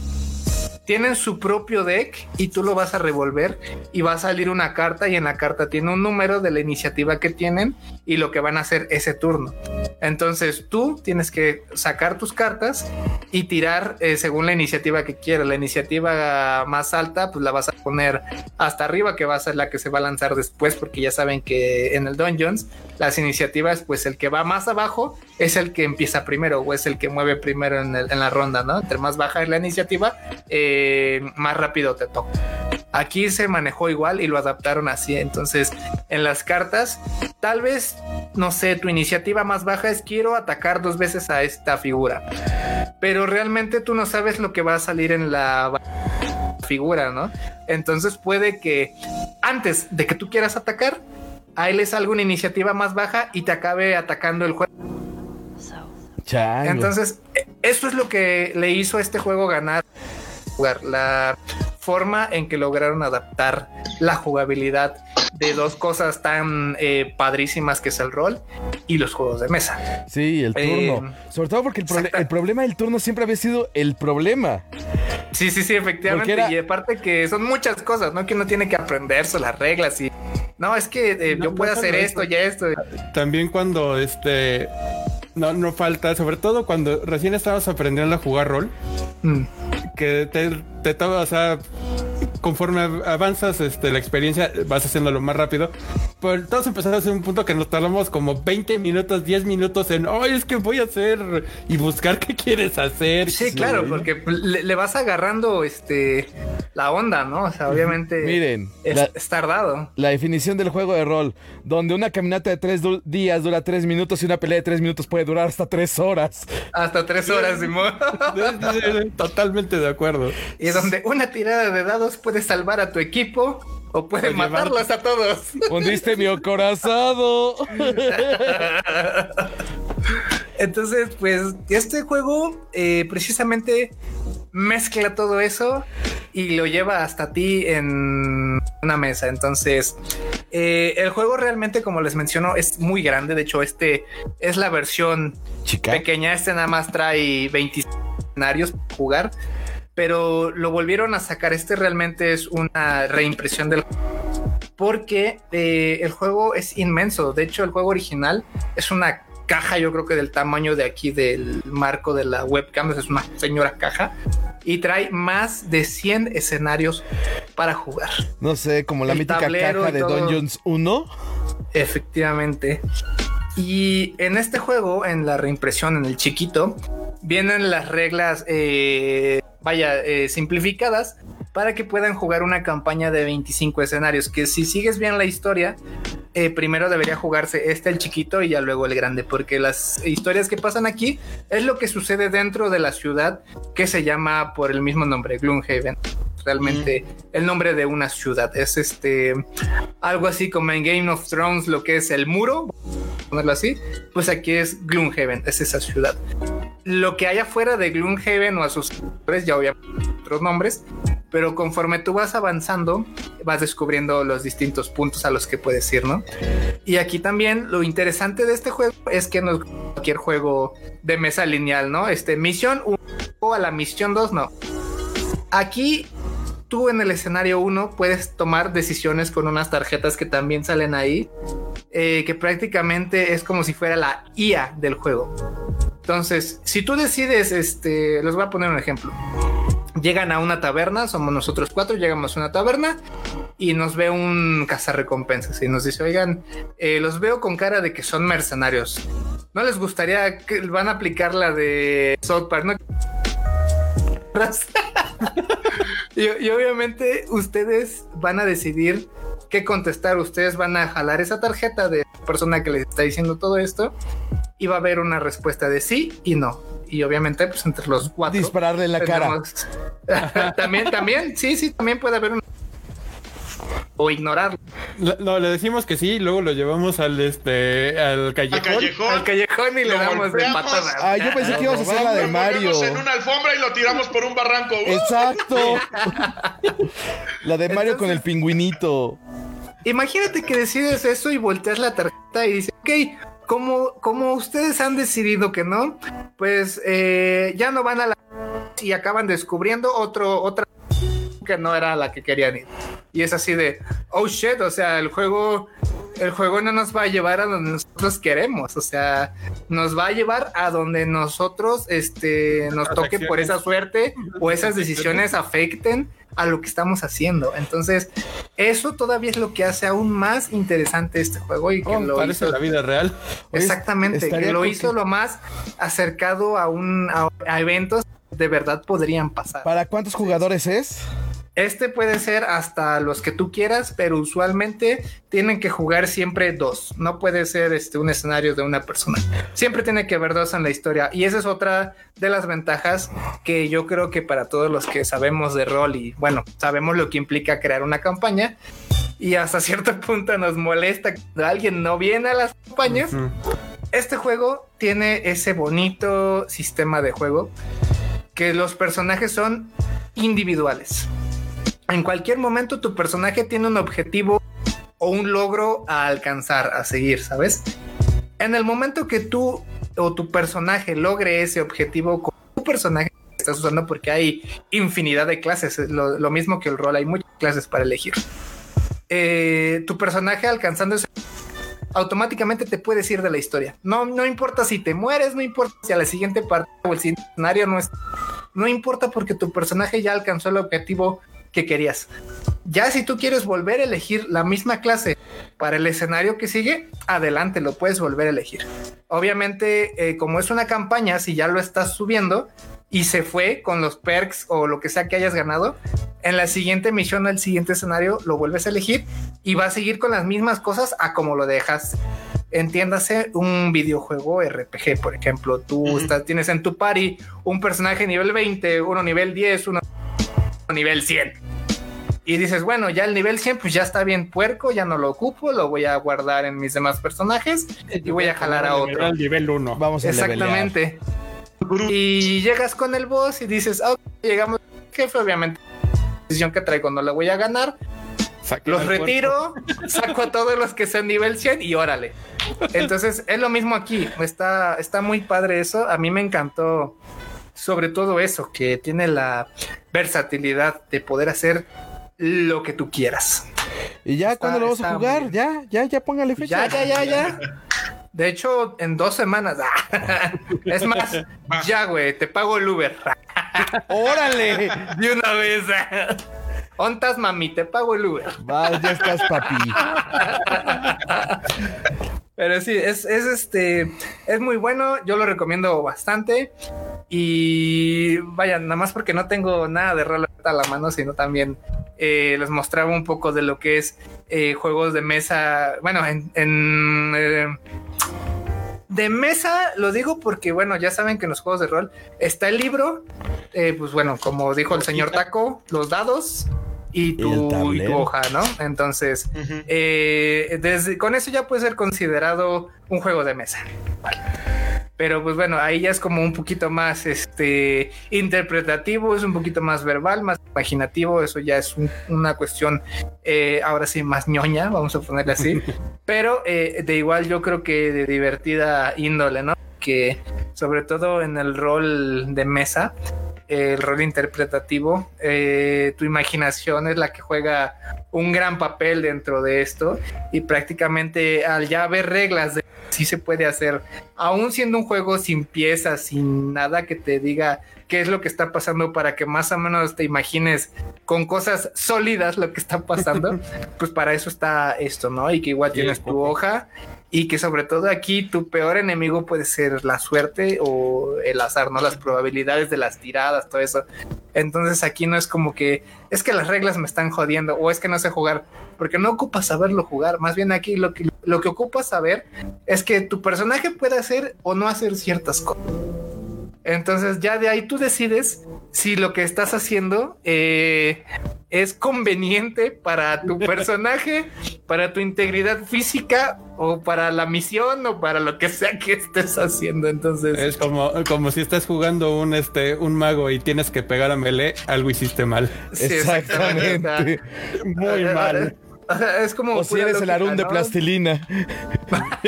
tienen su propio deck y tú lo vas a revolver y va a salir una carta y en la carta tiene un número de la iniciativa que tienen y lo que van a hacer ese turno. Entonces tú tienes que sacar tus cartas y tirar eh, según la iniciativa que quieras. La iniciativa más alta pues la vas a poner hasta arriba que va a ser la que se va a lanzar después porque ya saben que en el Dungeons las iniciativas pues el que va más abajo es el que empieza primero o es el que mueve primero en, la ronda, ¿no? Entre más baja es la iniciativa, eh, más rápido te toca. Aquí se manejó igual y lo adaptaron así. Entonces, en las cartas, tal vez, no sé, tu iniciativa más baja es quiero atacar dos veces a esta figura. Pero realmente tú no sabes lo que va a salir en la figura, ¿no? Entonces puede que antes de que tú quieras atacar, ahí les salga una iniciativa más baja y te acabe atacando el juego entonces, eso es lo que le hizo a este juego ganar la forma en que lograron adaptar la jugabilidad de dos cosas tan eh, padrísimas que es el rol y los juegos de mesa. Sí, el turno. Eh, Sobre todo porque el, problema del turno siempre había sido el problema. Sí, sí, sí, efectivamente. Y aparte que son muchas cosas, ¿no? Que uno tiene que aprenderse las reglas y... No, es que eh, yo puedo hacer esto, ya esto. También cuando este no, no falta, sobre todo cuando recién estabas aprendiendo a jugar rol, mm. que te, te o sea, conforme avanzas este, la experiencia, vas haciéndolo más rápido. Pero todos empezamos a hacer un punto que nos tardamos como 20 minutos, 10 minutos en, oh, es que voy a hacer y buscar qué quieres hacer. Sí, claro, porque le, vas agarrando este la onda, ¿no? O sea, obviamente Miren, es, tardado. La definición del juego de rol, donde una caminata de tres días dura tres minutos y una pelea de tres minutos puede durar hasta tres horas. Hasta tres horas, Simón. *laughs* Totalmente de acuerdo. Y donde una tirada de dados puede salvar a tu equipo o puede matarlos a todos. Hundiste mi corazado. *laughs* Entonces, pues este juego eh, precisamente mezcla todo eso y lo lleva hasta ti en una mesa. Entonces, eh, el juego realmente, como les menciono, es muy grande. De hecho, este es la versión pequeña. Este nada más trae 20 escenarios para jugar pero lo volvieron a sacar. Este realmente es una reimpresión del porque eh, el juego es inmenso. De hecho, el juego original es una caja, yo creo que del tamaño de aquí del marco de la webcam, es una señora caja. Y trae más de 100 escenarios para jugar. No sé, como la mítica caja de Dungeons 1. Efectivamente. Y en este juego, en la reimpresión, en el chiquito, vienen las reglas eh, vaya, eh, simplificadas para que puedan jugar una campaña de 25 escenarios, que si sigues bien la historia, eh, primero debería jugarse este el chiquito y ya luego el grande, porque las historias que pasan aquí es lo que sucede dentro de la ciudad que se llama por el mismo nombre, Gloomhaven. Realmente el nombre de una ciudad es este algo así como en Game of Thrones lo que es el muro, ponerlo así, pues aquí es Gloomhaven, es esa ciudad lo que hay afuera de Gloomhaven o a sus ya obviamente otros nombres, pero conforme tú vas avanzando, vas descubriendo los distintos puntos a los que puedes ir, ¿no? Y aquí también lo interesante de este juego es que no es cualquier juego de mesa lineal, ¿no? Este, misión 1 a la misión 2, no. Aquí tú en el escenario 1 puedes tomar decisiones con unas tarjetas que también salen ahí, eh, que prácticamente es como si fuera la IA del juego. Entonces, si tú decides, este, les voy a poner un ejemplo. Llegan a una taberna, somos nosotros cuatro, llegamos a una taberna y nos ve un cazarrecompensas y nos dice, oigan, eh, los veo con cara de que son mercenarios. ¿No les gustaría que van a aplicar la de South Park? ¿no? *laughs* *laughs* y, y obviamente ustedes van a decidir qué contestar. Ustedes van a jalar esa tarjeta de la persona que les está diciendo todo esto y va a haber una respuesta de sí y no. Y obviamente, pues entre los cuatro. Dispararle en la tenemos- *laughs* también, también, sí, sí, también puede haber una. O ignorarlo. Lo- No, le decimos que sí, luego lo llevamos al este al Al callejón. callejón. Al callejón y le damos de patadas. Ah, yo pensé que ibas a hacer la de Mario. en una alfombra y lo tiramos por un barranco. ¡Uh! Exacto. *laughs* La de Mario con el pingüinito. Imagínate que decides eso y volteas la tarjeta y dices, ok, como, como ustedes han decidido que no, pues eh, ya no van a la y acaban descubriendo otro, otra que no era la que querían ir. Y es así de, oh shit, o sea, el juego, el juego no nos va a llevar a donde nosotros queremos, o sea, nos va a llevar a donde nosotros, este, nos Las toque por esa suerte o esas decisiones afecten a lo que estamos haciendo. Entonces, eso todavía es lo que hace aún más interesante este juego y que Oh, lo parece hizo la vida real. Oye, exactamente, que lo hizo que- lo más acercado a un a, a eventos de verdad podrían pasar. ¿Para cuántos jugadores es? Este puede ser hasta los que tú quieras, pero usualmente tienen que jugar siempre dos. No puede ser este un escenario de una persona. Siempre tiene que haber dos en la historia. Y esa es otra de las ventajas que yo creo que para todos los que sabemos de rol y bueno, sabemos lo que implica crear una campaña. Y hasta cierto *laughs* punto nos molesta alguien no viene a las campañas. Este juego tiene ese bonito sistema de juego que los personajes son individuales. En cualquier momento tu personaje tiene un objetivo o un logro a alcanzar, a seguir, ¿sabes? En el momento que tú o tu personaje logre ese objetivo con tu personaje que estás usando, porque hay infinidad de clases, es lo, lo mismo que el rol, hay muchas clases para elegir. Eh, tu personaje alcanzando ese automáticamente te puedes ir de la historia. No, no importa si te mueres, no importa si a la siguiente parte o el siguiente escenario no es. No importa porque tu personaje ya alcanzó el objetivo que querías. Ya si tú quieres volver a elegir la misma clase para el escenario que sigue, adelante, lo puedes volver a elegir. Obviamente, eh, como es una campaña, si ya lo estás subiendo y se fue con los perks o lo que sea que hayas ganado, en la siguiente misión, al siguiente escenario, lo vuelves a elegir y va a seguir con las mismas cosas a como lo dejas. Entiéndase un videojuego RPG, por ejemplo. Tú estás, tienes en tu party un personaje nivel 20, uno nivel 10, uno nivel 100. Y dices, bueno, ya el nivel 100 pues ya está bien puerco, ya no lo ocupo, lo voy a guardar en mis demás personajes y voy a jalar a otro. Al nivel 1. Vamos a levelear. Exactamente. Y llegas con el boss y dices, ah, ok, llegamos, jefe, obviamente, la decisión que traigo no la voy a ganar, los retiro, *laughs* saco a todos los que sean nivel 100 y órale. Entonces es lo mismo aquí, está, está muy padre eso, a mí me encantó sobre todo eso, que tiene la versatilidad de poder hacer lo que tú quieras. ¿Y ya cuándo lo vamos a jugar? Ya, ya, ya póngale fecha. Ya, ya, ya, ya. De hecho, en dos semanas. *laughs* Es más, ya, güey, te pago el Uber. ¡Órale! *laughs* De una vez. Ontas, mami, te pago el Uber. Va, ya estás, papi. Pero sí, es, es este, es muy bueno, yo lo recomiendo bastante. Y vaya, nada más porque no tengo nada de rol a la mano, sino también eh, les mostraba un poco de lo que es eh, juegos de mesa. Bueno, en, en, eh, de mesa lo digo porque, bueno, ya saben que en los juegos de rol está el libro, pues bueno, como dijo el señor Taco, los dados y tu, y tu hoja, ¿no? Entonces, eh, desde, con eso ya puede ser considerado un juego de mesa. Pero pues bueno, ahí ya es como un poquito más este interpretativo, es un poquito más verbal, más imaginativo, eso ya es un- una cuestión eh, ahora sí más ñoña, vamos a ponerle así. *laughs* Pero eh, de igual yo creo que de divertida índole, ¿no? Que sobre todo en el rol de mesa, el rol interpretativo. Eh, tu imaginación es la que juega un gran papel dentro de esto y prácticamente al ya haber reglas de si se puede hacer, aún siendo un juego sin piezas, sin nada que te diga qué es lo que está pasando para que más o menos te imagines con cosas sólidas lo que está pasando, *laughs* pues para eso está esto, ¿no? Y que igual tienes tu hoja y que sobre todo aquí tu peor enemigo puede ser la suerte o el azar, ¿no? Las probabilidades de las tiradas, todo eso. Entonces aquí no es como que es que las reglas me están jodiendo o es que no sé jugar, porque no ocupas saberlo jugar, más bien aquí lo que, lo que ocupas saber es que tu personaje puede hacer o no hacer ciertas cosas. Entonces ya de ahí tú decides si lo que estás haciendo eh, es conveniente para tu *laughs* personaje, para tu integridad física o para la misión o para lo que sea que estés haciendo. Entonces es como, como si estás jugando un este un mago y tienes que pegar a melee, algo hiciste mal. Sí, exactamente. *laughs* Muy mal. *laughs* *laughs* O sea, es como. O si eres el arún de plastilina. o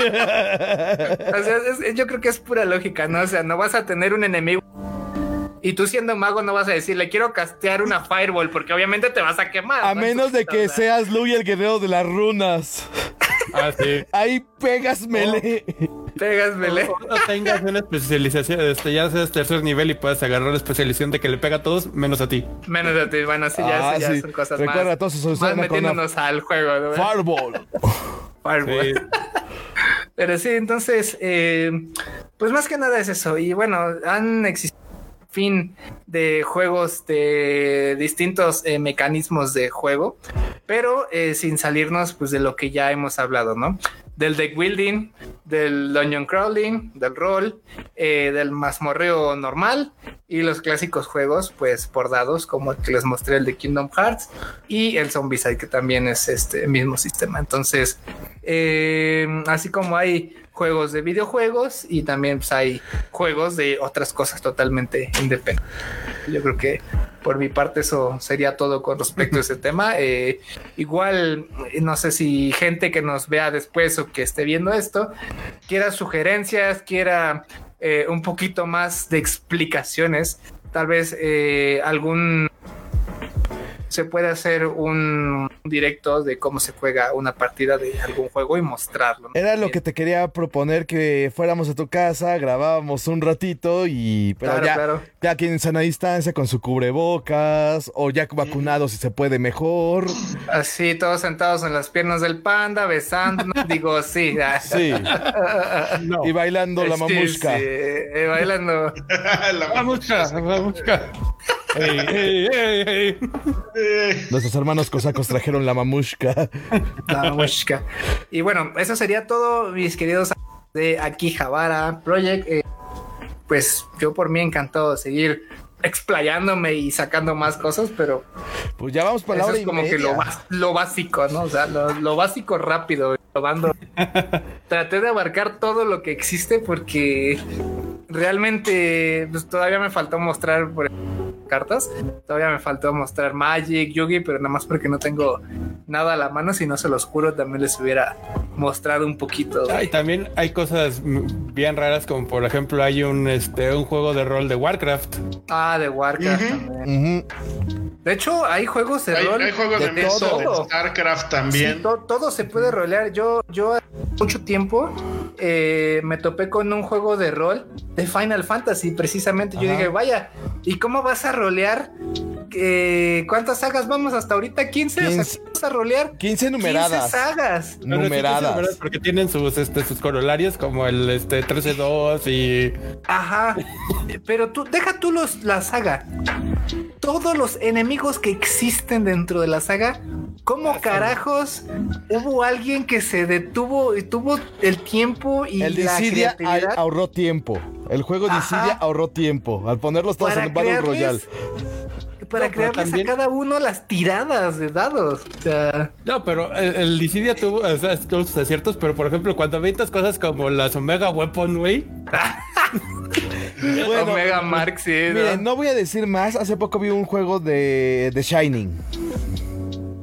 sea, es, yo creo que es pura lógica, ¿no? O sea, no vas a tener un enemigo. Y tú siendo mago no vas a decirle quiero castear una *laughs* fireball porque obviamente te vas a quemar. A menos de que seas Louis el guerrero de las runas. Ah, sí. *laughs* Ahí pegas melee. Pegas melee. No, tengas una especialización, este, ya seas tercer nivel y puedes agarrar la especialización de que le pega a todos menos a ti. Menos a ti. Bueno, sí, ya, Ah, sí, ya sí. son cosas Recuerda, más. todos se más una metiéndonos al juego, ¿no? Fireball. *laughs* Fireball. Sí. Pero sí, entonces, eh, pues más que nada es eso. Y bueno, han existido fin de juegos de distintos eh, mecanismos de juego, pero eh, sin salirnos pues de lo que ya hemos hablado, ¿no? Del deck building, del dungeon crawling, del rol, eh, del mazmorreo normal y los clásicos juegos pues por dados como el que les mostré el de Kingdom Hearts y el Zombicide que también es este mismo sistema. Entonces, así como hay juegos de videojuegos y también pues, hay juegos de otras cosas totalmente independientes. Yo creo que por mi parte eso sería todo con respecto a ese *laughs* tema. Eh, igual, no sé si gente que nos vea después o que esté viendo esto, quiera sugerencias, quiera eh, un poquito más de explicaciones, tal vez eh, algún se puede hacer un directo de cómo se juega una partida de algún juego y mostrarlo. ¿no? Era lo que te quería proponer que fuéramos a tu casa, grabábamos un ratito y pero Claro, ya, claro. ya aquí en sana distancia con su cubrebocas o ya vacunados si se puede mejor. Así, todos sentados en las piernas del panda, besándonos. *laughs* Digo, sí. Sí. *laughs* Y bailando la Sí, mamushka. sí, eh, bailando. *laughs* La- Vamos, vamos, Ey, Nuestros hermanos cosacos trajeron la mamushka. La mamushka. Y bueno, eso sería todo, mis queridos amigos de aquí Javara Project. Eh, pues yo por mí encantado de seguir explayándome y sacando más cosas, pero Pues ya vamos para la eso hora es y como que lo, básico, ¿no? O sea, lo, lo básico rápido, probando. *laughs* Traté de abarcar todo lo que existe porque realmente pues, todavía me faltó mostrar por cartas, todavía me faltó mostrar Magic, Yugi, pero nada más porque no tengo nada a la mano, si no se los juro, también les hubiera mostrado un poquito. Ah, y también hay cosas bien raras, como por ejemplo hay un este un juego de rol de Warcraft. Ah, de Warcraft también. De hecho, hay juegos de hay, rol hay juegos de, de mesa, todo. de StarCraft Sí, también. to- todo se puede rolear. Yo, yo hace mucho tiempo eh, me topé con un juego de rol de Final Fantasy, precisamente. Yo dije, vaya, ¿y cómo vas a rolear? Eh, ¿Cuántas sagas vamos hasta ahorita? ¿15? O sea, 15. ¿cómo vas a rolear? 15 numeradas. 15 sagas. Numeradas. sí, ¿verdad? porque tienen sus este sus corolarios como el este 13-2 y Ajá. Pero tú, deja tú los, la saga. Todos los enemigos que existen dentro de la saga, ¿cómo carajos hubo alguien que se detuvo y tuvo el tiempo y El la Dissidia a- creatividad ahorró tiempo. El juego Ajá. Dissidia ahorró tiempo. Al ponerlos todos para en Battle Royale. Para No, crearles también- a cada uno las tiradas de dados? O sea, No, pero el, el Dissidia tuvo, o sea, tuvo sus aciertos, pero por ejemplo, cuando aventas cosas como las Omega Weapon, güey, *laughs* Bueno, Omega Mark, sí. ¿no? Miren, no voy a decir más. Hace poco vi un juego de, de Shining.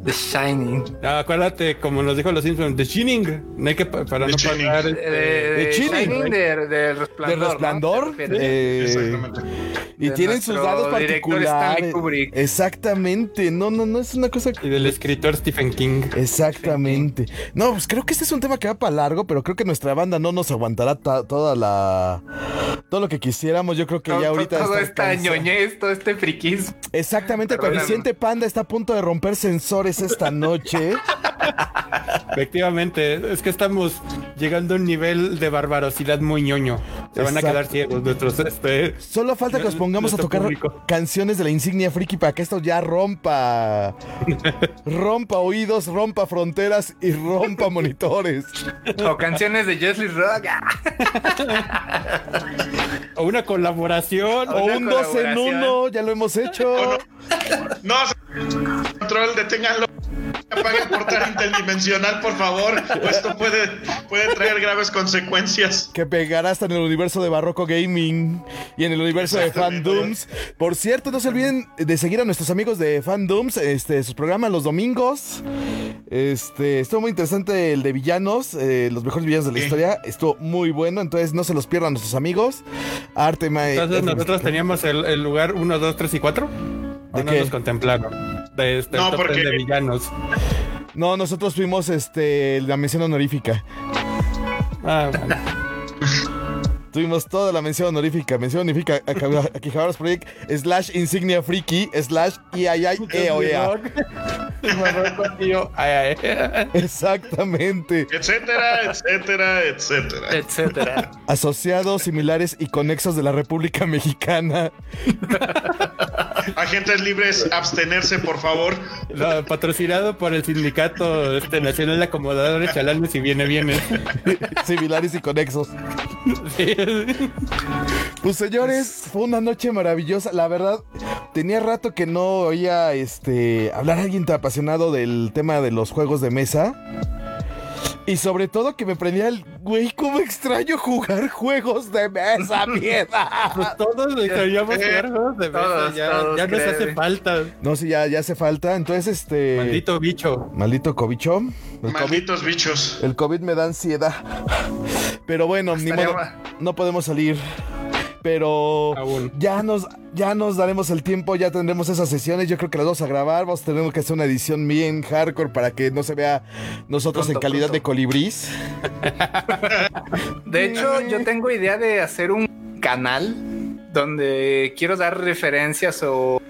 The Shining. Ah, acuérdate, como nos dijo los Simpsons, The Shining. No hay que pa- para The no Shining. pagar. De, este, de- de de Shining, de, Resplandor. de resplandor. Eh, Exactamente. y De tienen sus director particulares. Stanley Kubrick. Exactamente. No, no, no es una cosa Y del escritor Stephen King. Exactamente. No, pues creo que este es un tema que va para largo, pero creo que nuestra banda no nos aguantará ta- toda la todo lo que quisiéramos. Yo creo que Todo, ya ahorita todo está esta cansa- ñoñez, todo este friquismo. Exactamente, el Perdóname. coeficiente panda está a punto de romper sensores esta noche. Efectivamente, es que estamos llegando a un nivel de barbarosidad muy ñoño. Se van a quedar ciegos nuestros. Este, Solo falta que nos pongamos a tocar público. canciones de la insignia friki para que esto ya rompa. *laughs* rompa oídos, rompa fronteras y rompa monitores. O canciones de Jesly Rock. o una colaboración. O Una un dos en colaboración. uno, ya lo hemos hecho. No, control, deténganlo. Apague el portal interdimensional, por favor. Esto puede, puede traer graves consecuencias. que pegará hasta en el universo de Barroco Gaming y en el universo de. Fandooms. Por cierto, no se olviden de seguir a nuestros amigos de Fandooms, este, sus programas los domingos. Este, estuvo muy interesante el de villanos, eh, los mejores villanos de la historia. Estuvo muy bueno, entonces no se los pierdan nuestros amigos. Arte, Entonces nosotros teníamos el, el lugar 1, 2, 3 y 4. ¿O ¿De no qué? nos contemplaron? De este No, top porque- 10 de villanos. No, nosotros fuimos este, la mención honorífica. Ah, bueno. *laughs* Tuvimos toda la mención honorífica. Mención honorífica a Quijabaras Project slash insignia friki slash iai eoea. Barroco, tío. Ay, ay. Exactamente. Etcétera, etcétera, etcétera. etcétera. Asociados, similares y conexos de la República Mexicana. *laughs* Agentes libres, abstenerse, por favor. No, patrocinado por el sindicato este, nacional de acomodadores chalanes y viene, viene. *laughs* similares y conexos. Sí. *laughs* Pues señores, fue una noche maravillosa. La verdad, tenía rato que no oía este hablar a alguien tan apasionado del tema de los juegos de mesa. Y sobre todo que me prendía el güey, cómo extraño jugar *laughs* juegos de mesa, *laughs* mierda. Pues todos extrañamos jugar juegos de mesa, Todos, ya, todos, ya nos hace falta. No, sí, ya, ya hace falta. Entonces, este. Maldito bicho. Maldito cobicho. El COVID, Malditos bichos. el COVID me da ansiedad. *laughs* Pero bueno, ni modo. No podemos salir. Pero Aún. ya nos, ya nos daremos el tiempo, ya tendremos esas sesiones. Yo creo que las vamos a grabar. Vamos a tener que hacer una edición bien hardcore para que no se vea nosotros Pronto, en calidad pronto. de colibrís. De hecho, yo tengo idea de hacer un canal donde quiero dar referencias o,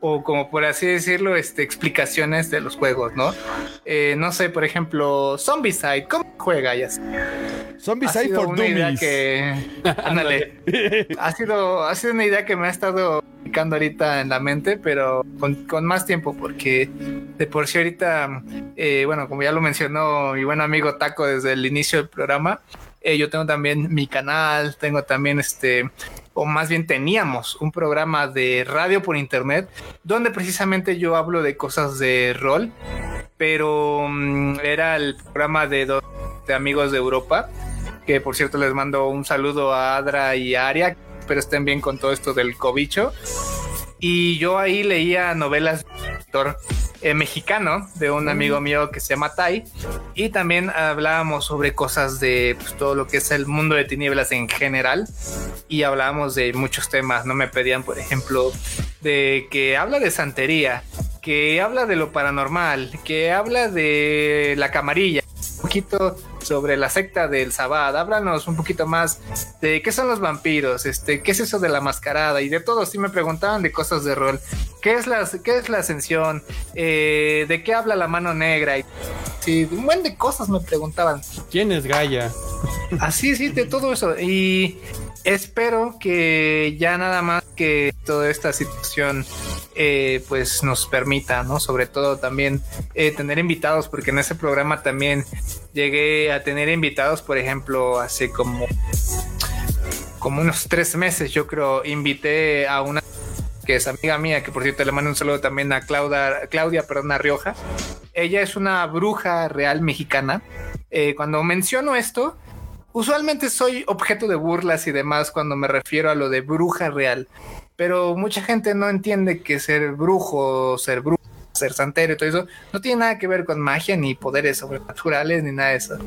o como por así decirlo, este, explicaciones de los juegos, ¿no? Eh, no sé, por ejemplo, Zombicide, ¿cómo juega? Ya sé. Zombie Ha sido for una idea Dummies. que, *laughs* ándale, ha sido, ha sido una idea que me ha estado picando ahorita en la mente, pero con, con más tiempo, porque de por sí ahorita, eh, bueno, como ya lo mencionó mi buen amigo Taco desde el inicio del programa, eh, yo tengo también mi canal, tengo también este, o más bien teníamos un programa de radio por internet, donde precisamente yo hablo de cosas de rol, pero mm, era el programa de dos de amigos de Europa, que por cierto les mando un saludo a Adra y a Aria, espero estén bien con todo esto del cobicho. Y yo ahí leía novelas de autor eh, mexicano de un amigo mío que se llama Tai. Y también hablábamos sobre cosas de pues, todo lo que es el mundo de tinieblas en general. Y hablábamos de muchos temas. No me pedían, por ejemplo, de que habla de santería, que habla de lo paranormal, que habla de la camarilla, poquito sobre la secta del Sabbat. Háblanos un poquito más de qué son los vampiros, este, qué es eso de la mascarada y de todo. Sí me preguntaban de cosas de rol. ¿Qué es la, qué es la ascensión? Eh, ¿De qué habla la mano negra? Y, sí, un buen de cosas me preguntaban. ¿Quién es Gaia? Así, sí, de todo eso. Y espero que ya nada más que toda esta situación eh, pues nos permita, ¿no? Sobre todo también eh, tener invitados, porque en ese programa también llegué a tener invitados, por ejemplo, hace como, como unos tres meses, yo creo, invité a una que es amiga mía, que por cierto le mando un saludo también a Claudia, Claudia perdón, Rioja. Ella es una bruja real mexicana. Eh, cuando menciono esto, usualmente soy objeto de burlas y demás cuando me refiero a lo de bruja real, pero mucha gente no entiende que ser brujo o ser brujo ser santero y todo eso, no tiene nada que ver con magia ni poderes sobrenaturales ni nada de eso.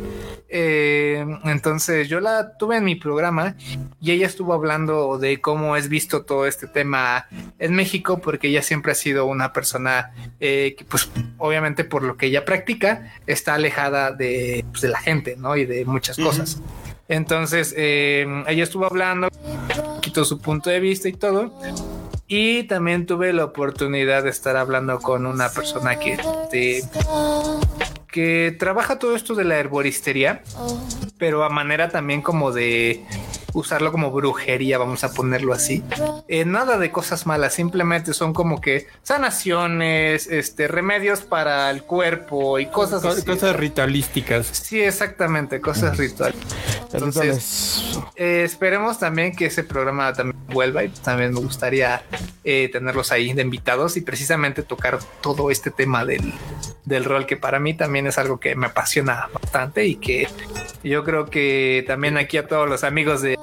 Eh, entonces yo la tuve en mi programa y ella estuvo hablando de cómo es visto todo este tema en México, porque ella siempre ha sido una persona eh, que, pues, obviamente por lo que ella practica, está alejada de, pues, de la gente, ¿no? Y de muchas cosas. Entonces, eh, ella estuvo hablando, quitó su punto de vista y todo. Y también tuve la oportunidad de estar hablando con una persona que, este, que trabaja todo esto de la herboristería, pero a manera también como de usarlo como brujería, vamos a ponerlo así. Eh, nada de cosas malas, simplemente son como que sanaciones, este, remedios para el cuerpo y cosas Co- así. Cosas ritualísticas. Sí, exactamente, cosas rituales. Entonces, eh, esperemos también que ese programa también vuelva y también me gustaría eh, tenerlos ahí de invitados y precisamente tocar todo este tema del, del rol que para mí también es algo que me apasiona bastante y que yo creo que también aquí a todos los amigos de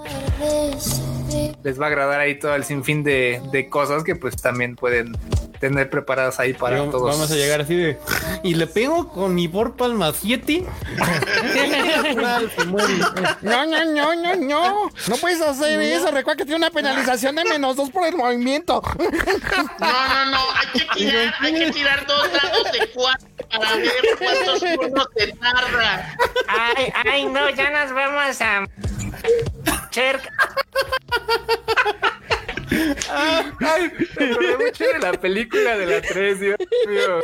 les va a agradar ahí todo el sinfín de, de cosas que pues también pueden tener preparadas ahí para todos. Vamos a llegar así de. Y le pego con mi Vorpal 7. *laughs* No, no, no, no, no. No puedes hacer eso. Recuerda que tiene una penalización de menos dos por el movimiento. No, no, no, hay que *laughs* tirar, hay que tirar dos dados de cuatro para ver cuántos turnos se tarda. Ay, ay, no, ya nos vamos a. Cher, Ay, me acordé mucho de la película de la 3, Dios mío.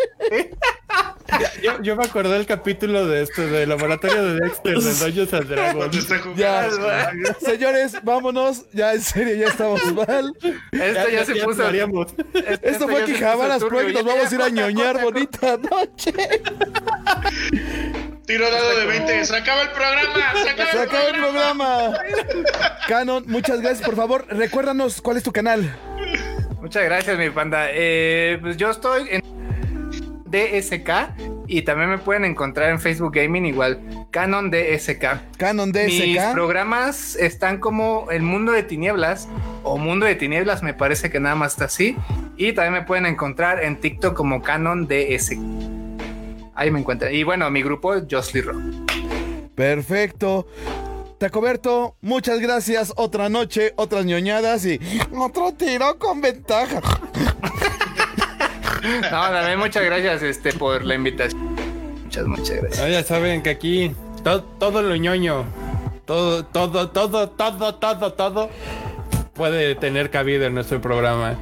Yo, yo me acordé del capítulo de este, del laboratorio de Dexter, de Dungeons and Dragons. Cuando está jugando. Ya, señores, vámonos. Ya, en serio, ya estamos mal. Esto ya, se puso. haríamos. Esto fue ya Quijabaras Pro y nos vamos a ir a Ya, ya, ñoñar ya, bonita noche. Tiro dado de 20. Se acaba el programa. Se acaba, Se el, acaba el programa. programa. Canon, muchas gracias. Por favor, recuérdanos cuál es tu canal. Muchas gracias, mi panda. Eh, pues yo estoy en DSK y también me pueden encontrar en Facebook Gaming igual, Canon DSK. Canon Mis DSK. programas están como El Mundo de Tinieblas o Mundo de Tinieblas, me parece que nada más está así. Y también me pueden encontrar en TikTok como Canon DSK. Ahí me encuentran. Y bueno, mi grupo es Josly Rock. Perfecto. Tacoberto, muchas gracias. Otra noche, otras ñoñadas y otro tiro con ventaja. *laughs* No, también muchas gracias este, por la invitación. Muchas, muchas gracias. Ah, ya saben que aquí to- todo lo ñoño, todo, todo, todo, todo, todo, todo puede tener cabida en nuestro programa.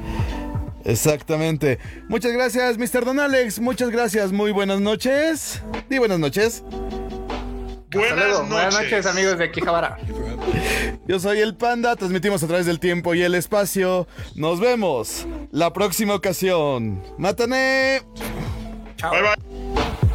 Exactamente. Muchas gracias, Mr. Don Alex. Muchas gracias. Muy buenas noches. Di buenas noches. Hasta Buenas luego. noches. Buenas noches, amigos de Quijabara. Yo soy el Panda. Transmitimos a través del tiempo y el espacio. Nos vemos la próxima ocasión. Mátane. Bye bye.